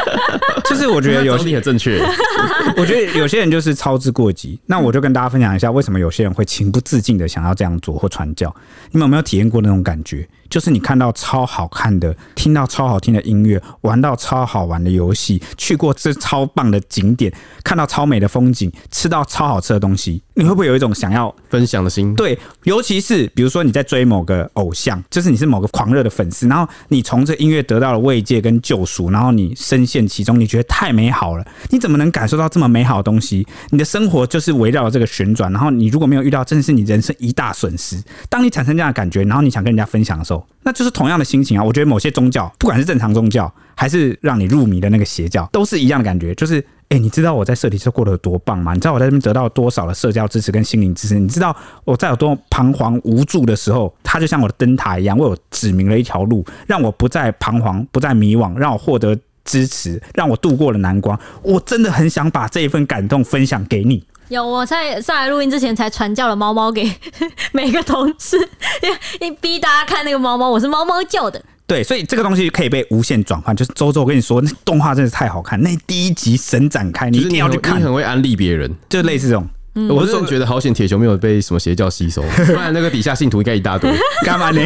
[SPEAKER 3] 就是我觉得有
[SPEAKER 1] 些很正确，
[SPEAKER 3] 我觉得有些人就是操之过急，那我就跟大家分享一下，为什么有些人会情不自禁的想要这样做或传教，你们有没有体验过那种感觉？就是你看到超好看的，听到超好听的音乐，玩到超好玩的游戏，去过这超棒的景点，看到超美的风景，吃到超好吃的东西，你会不会有一种想要
[SPEAKER 1] 分享的心？
[SPEAKER 3] 对，尤其是比如说你在追某个偶像，就是你是某个狂热的粉丝，然后你从这音乐得到了慰藉跟救赎，然后你深陷其中，你觉得太美好了，你怎么能感受到这么美好的东西？你的生活就是围绕着这个旋转，然后你如果没有遇到，真的是你人生一大损失。当你产生这样的感觉，然后你想跟人家分享的时候，那就是同样的心情啊！我觉得某些宗教，不管是正常宗教，还是让你入迷的那个邪教，都是一样的感觉。就是，哎、你知道我在社里是过得有多棒吗？你知道我在这边得到多少的社交支持跟心灵支持？你知道我在有多彷徨无助的时候，它就像我的灯塔一样，为我指明了一条路，让我不再彷徨，不再迷惘，让我获得支持，让我度过了难关。我真的很想把这一份感动分享给你。
[SPEAKER 2] 有，我在上来录音之前才传教了猫猫给 每个同事，因为逼大家看那个猫猫，我是猫猫叫的。
[SPEAKER 3] 对，所以这个东西可以被无限转换。就是周周，我跟你说，那动画真的是太好看，那第一集神展开，你一定要去看。
[SPEAKER 1] 你很会安利别人，
[SPEAKER 3] 就类似这种。
[SPEAKER 1] 嗯、我是觉得好险，铁球没有被什么邪教吸收，不然那个底下信徒应该一大堆。
[SPEAKER 3] 干嘛呢？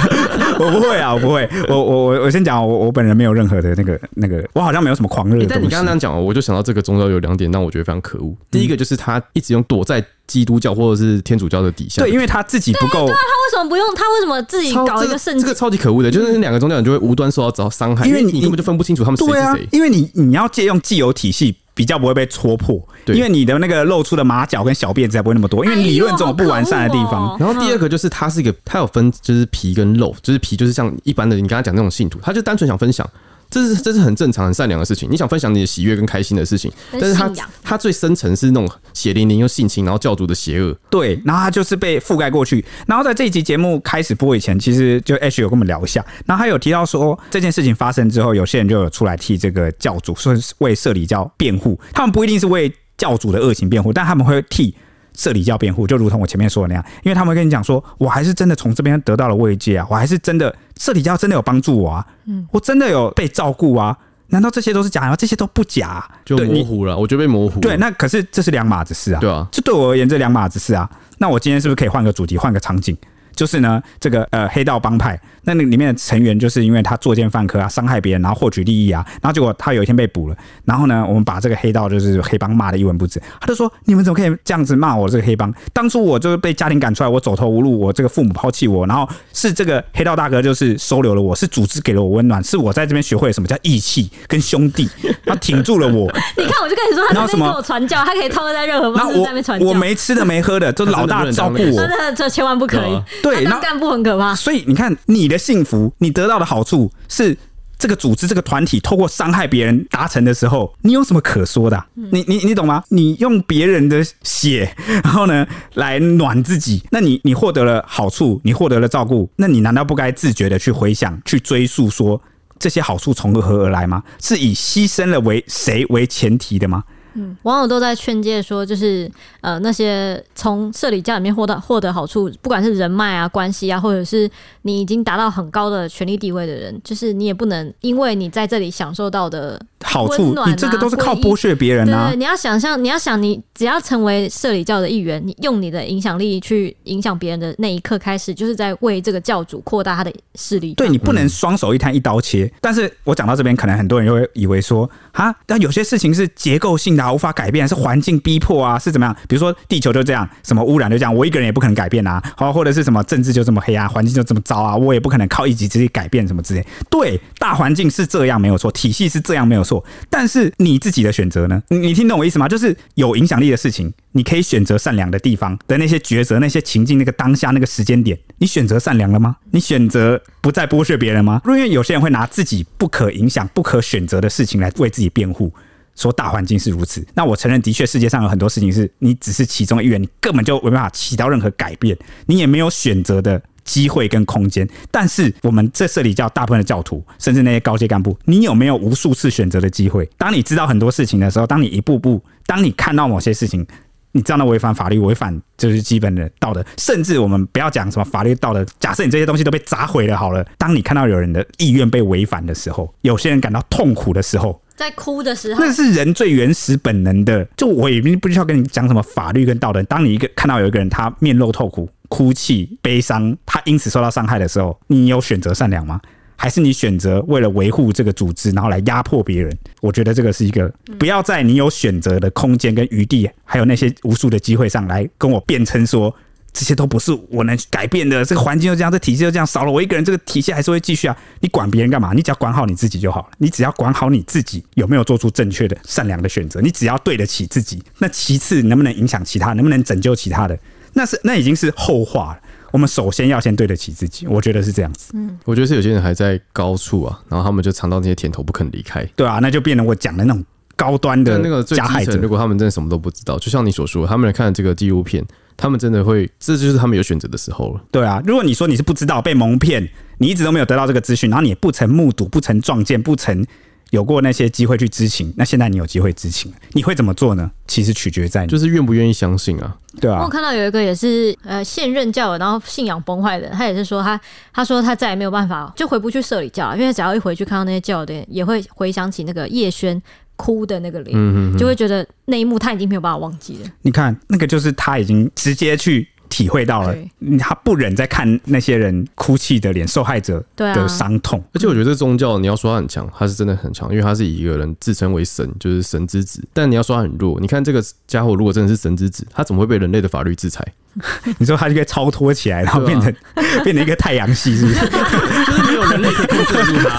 [SPEAKER 3] 我不会啊，我不会。我我我我先讲，我我本人没有任何的那个那个，我好像没有什么狂热、欸。
[SPEAKER 1] 但你刚刚那样讲，我就想到这个宗教有两点让我觉得非常可恶。第一个就是他一直用躲在基督教或者是天主教的底下，
[SPEAKER 3] 对，因为他自己不够。
[SPEAKER 2] 对啊，他为什么不用？他为什么自己搞一个圣、这个？
[SPEAKER 1] 这个超级可恶的，就是那两个宗教你就会无端受到遭伤害，因为你根本就分不清楚他们谁是谁、啊。
[SPEAKER 3] 因为你你要借用既有体系。比较不会被戳破，因为你的那个露出的马脚跟小辫子才不会那么多，因为理论这种不完善的地方。
[SPEAKER 1] 然后第二个就是它是一个，它有分就是皮跟肉，就是皮就是像一般的你刚才讲那种信徒，他就单纯想分享。这是这是很正常、很善良的事情。你想分享你的喜悦跟开心的事情，但是他他最深层是那种血淋淋又性侵，然后教主的邪恶。
[SPEAKER 3] 对，然后他就是被覆盖过去。然后在这一集节目开始播以前，其实就 Ash 有跟我们聊一下。然后他有提到说，这件事情发生之后，有些人就有出来替这个教主，说是为社里教辩护。他们不一定是为教主的恶行辩护，但他们会替。社里教辩护，就如同我前面说的那样，因为他们会跟你讲说，我还是真的从这边得到了慰藉啊，我还是真的社里教真的有帮助我啊，嗯，我真的有被照顾啊，难道这些都是假的吗？这些都不假啊，
[SPEAKER 1] 就模糊了，我觉得被模糊。
[SPEAKER 3] 对，那可是这是两码子事啊，
[SPEAKER 1] 对啊，
[SPEAKER 3] 这对我而言这两码子事啊，那我今天是不是可以换个主题，换个场景？就是呢，这个呃黑道帮派，那那里面的成员就是因为他作奸犯科啊，伤害别人，然后获取利益啊，然后结果他有一天被捕了，然后呢，我们把这个黑道就是黑帮骂的一文不值，他就说，你们怎么可以这样子骂我这个黑帮？当初我就是被家庭赶出来，我走投无路，我这个父母抛弃我，然后是这个黑道大哥就是收留了我，是组织给了我温暖，是我在这边学会了什么叫义气跟兄弟，他挺住了我。
[SPEAKER 2] 你看，我就跟你说，他在跟我传教，他可以套在任何方式在那边传教。
[SPEAKER 3] 我没吃的没喝的，就老大照顾我，
[SPEAKER 2] 那这千万不可以。
[SPEAKER 3] 对，
[SPEAKER 2] 那干部很可怕。
[SPEAKER 3] 所以你看，你的幸福，你得到的好处是这个组织、这个团体透过伤害别人达成的时候，你有什么可说的啊？你你你懂吗？你用别人的血，然后呢来暖自己，那你你获得了好处，你获得了照顾，那你难道不该自觉的去回想、去追溯，说这些好处从何而来吗？是以牺牲了为谁为前提的吗？
[SPEAKER 2] 嗯，网友都在劝诫说，就是呃，那些从社里家里面获得获得好处，不管是人脉啊、关系啊，或者是你已经达到很高的权力地位的人，就是你也不能因为你在这里享受到的好处，你
[SPEAKER 3] 这个都是靠剥削别人啊。
[SPEAKER 2] 对，你要想象，你要想，你只要成为社里教的一员，你用你的影响力去影响别人的那一刻开始，就是在为这个教主扩大他的势力。
[SPEAKER 3] 对，你不能双手一摊一刀切。但是我讲到这边，可能很多人就会以为说，啊，但有些事情是结构性的。无法改变，是环境逼迫啊，是怎么样？比如说地球就这样，什么污染就这样，我一个人也不可能改变啊。好，或者是什么政治就这么黑啊，环境就这么糟啊，我也不可能靠一己之力改变什么之类。对，大环境是这样没有错，体系是这样没有错，但是你自己的选择呢？你你听懂我意思吗？就是有影响力的事情，你可以选择善良的地方的那些抉择，那些情境，那个当下那个时间点，你选择善良了吗？你选择不再剥削别人吗？因为有些人会拿自己不可影响、不可选择的事情来为自己辩护。说大环境是如此，那我承认，的确世界上有很多事情是你只是其中一员，你根本就没办法起到任何改变，你也没有选择的机会跟空间。但是我们这社里教大部分的教徒，甚至那些高阶干部，你有没有无数次选择的机会？当你知道很多事情的时候，当你一步步，当你看到某些事情，你知道那违反法律、违反就是基本的道德，甚至我们不要讲什么法律道德，假设你这些东西都被砸毁了好了，当你看到有人的意愿被违反的时候，有些人感到痛苦的时候。
[SPEAKER 2] 在哭的时候，
[SPEAKER 3] 那是人最原始本能的。就我已经不需要跟你讲什么法律跟道德。当你一个看到有一个人他面露痛苦、哭泣、悲伤，他因此受到伤害的时候，你有选择善良吗？还是你选择为了维护这个组织，然后来压迫别人？我觉得这个是一个不要在你有选择的空间跟余地，还有那些无数的机会上来跟我辩称说。这些都不是我能改变的，这个环境就这样，这体系就这样，少了我一个人，这个体系还是会继续啊！你管别人干嘛？你只要管好你自己就好了。你只要管好你自己有没有做出正确的、善良的选择，你只要对得起自己。那其次，能不能影响其他，能不能拯救其他的，那是那已经是后话了。我们首先要先对得起自己，我觉得是这样子。
[SPEAKER 2] 嗯，
[SPEAKER 1] 我觉得是有些人还在高处啊，然后他们就尝到那些甜头，不肯离开。
[SPEAKER 3] 对啊，那就变成我讲的那种高端的
[SPEAKER 1] 那个加害者。如果他们真的什么都不知道，就像你所说，他们来看这个纪录片。他们真的会，这就是他们有选择的时候了。
[SPEAKER 3] 对啊，如果你说你是不知道被蒙骗，你一直都没有得到这个资讯，然后你也不曾目睹、不曾撞见、不曾有过那些机会去知情，那现在你有机会知情，你会怎么做呢？其实取决在你，
[SPEAKER 1] 就是愿不愿意相信啊。
[SPEAKER 3] 对啊。
[SPEAKER 2] 我看到有一个也是呃现任教友，然后信仰崩坏的，他也是说他他说他再也没有办法就回不去社里教，因为只要一回去看到那些教友的，也会回想起那个叶轩。哭的那个脸，嗯嗯，就会觉得那一幕他已经没有办法忘记了。
[SPEAKER 3] 你看，那个就是他已经直接去体会到了，他不忍再看那些人哭泣的脸，受害者的伤痛。
[SPEAKER 1] 而且我觉得这宗教，你要说他很强，他是真的很强，因为他是以一个人自称为神，就是神之子。但你要说他很弱，你看这个家伙如果真的是神之子，他怎么会被人类的法律制裁？
[SPEAKER 3] 你说他就该超脱起来，然后变成、啊、变成一个太阳系，是不是？
[SPEAKER 1] 就是没有人类可以控制住他，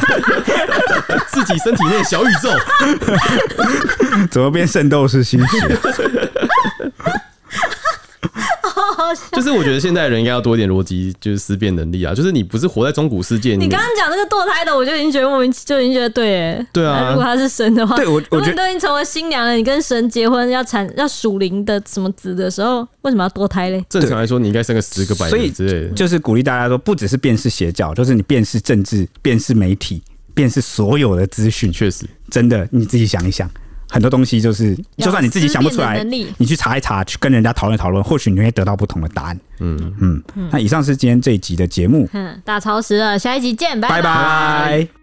[SPEAKER 1] 自己身体内的小宇宙，
[SPEAKER 3] 怎么变圣斗士星矢？
[SPEAKER 1] 就是我觉得现在人应该要多一点逻辑，就是思辨能力啊。就是你不是活在中古世界，你
[SPEAKER 2] 刚刚讲那个堕胎的，我就已经觉得莫名就已经觉得对，哎，对
[SPEAKER 1] 啊。
[SPEAKER 2] 如果他是神的话，
[SPEAKER 3] 对我，我觉得
[SPEAKER 2] 都已经成为新娘了，你跟神结婚要产要属灵的什么子的时候，为什么要堕胎嘞？
[SPEAKER 1] 正常来说，你应该生个十个百个之类的。
[SPEAKER 3] 就是鼓励大家说，不只是辨识邪教，就是你辨识政治、辨识媒体、辨识所有的资讯。确实，真的，你自己想一想。很多东西就是，就算你自己想不出来，你去查一查，去跟人家讨论讨论，或许你会得到不同的答案。嗯嗯。那以上是今天这一集的节目。
[SPEAKER 2] 嗯，大超时了，下一集见，拜
[SPEAKER 3] 拜。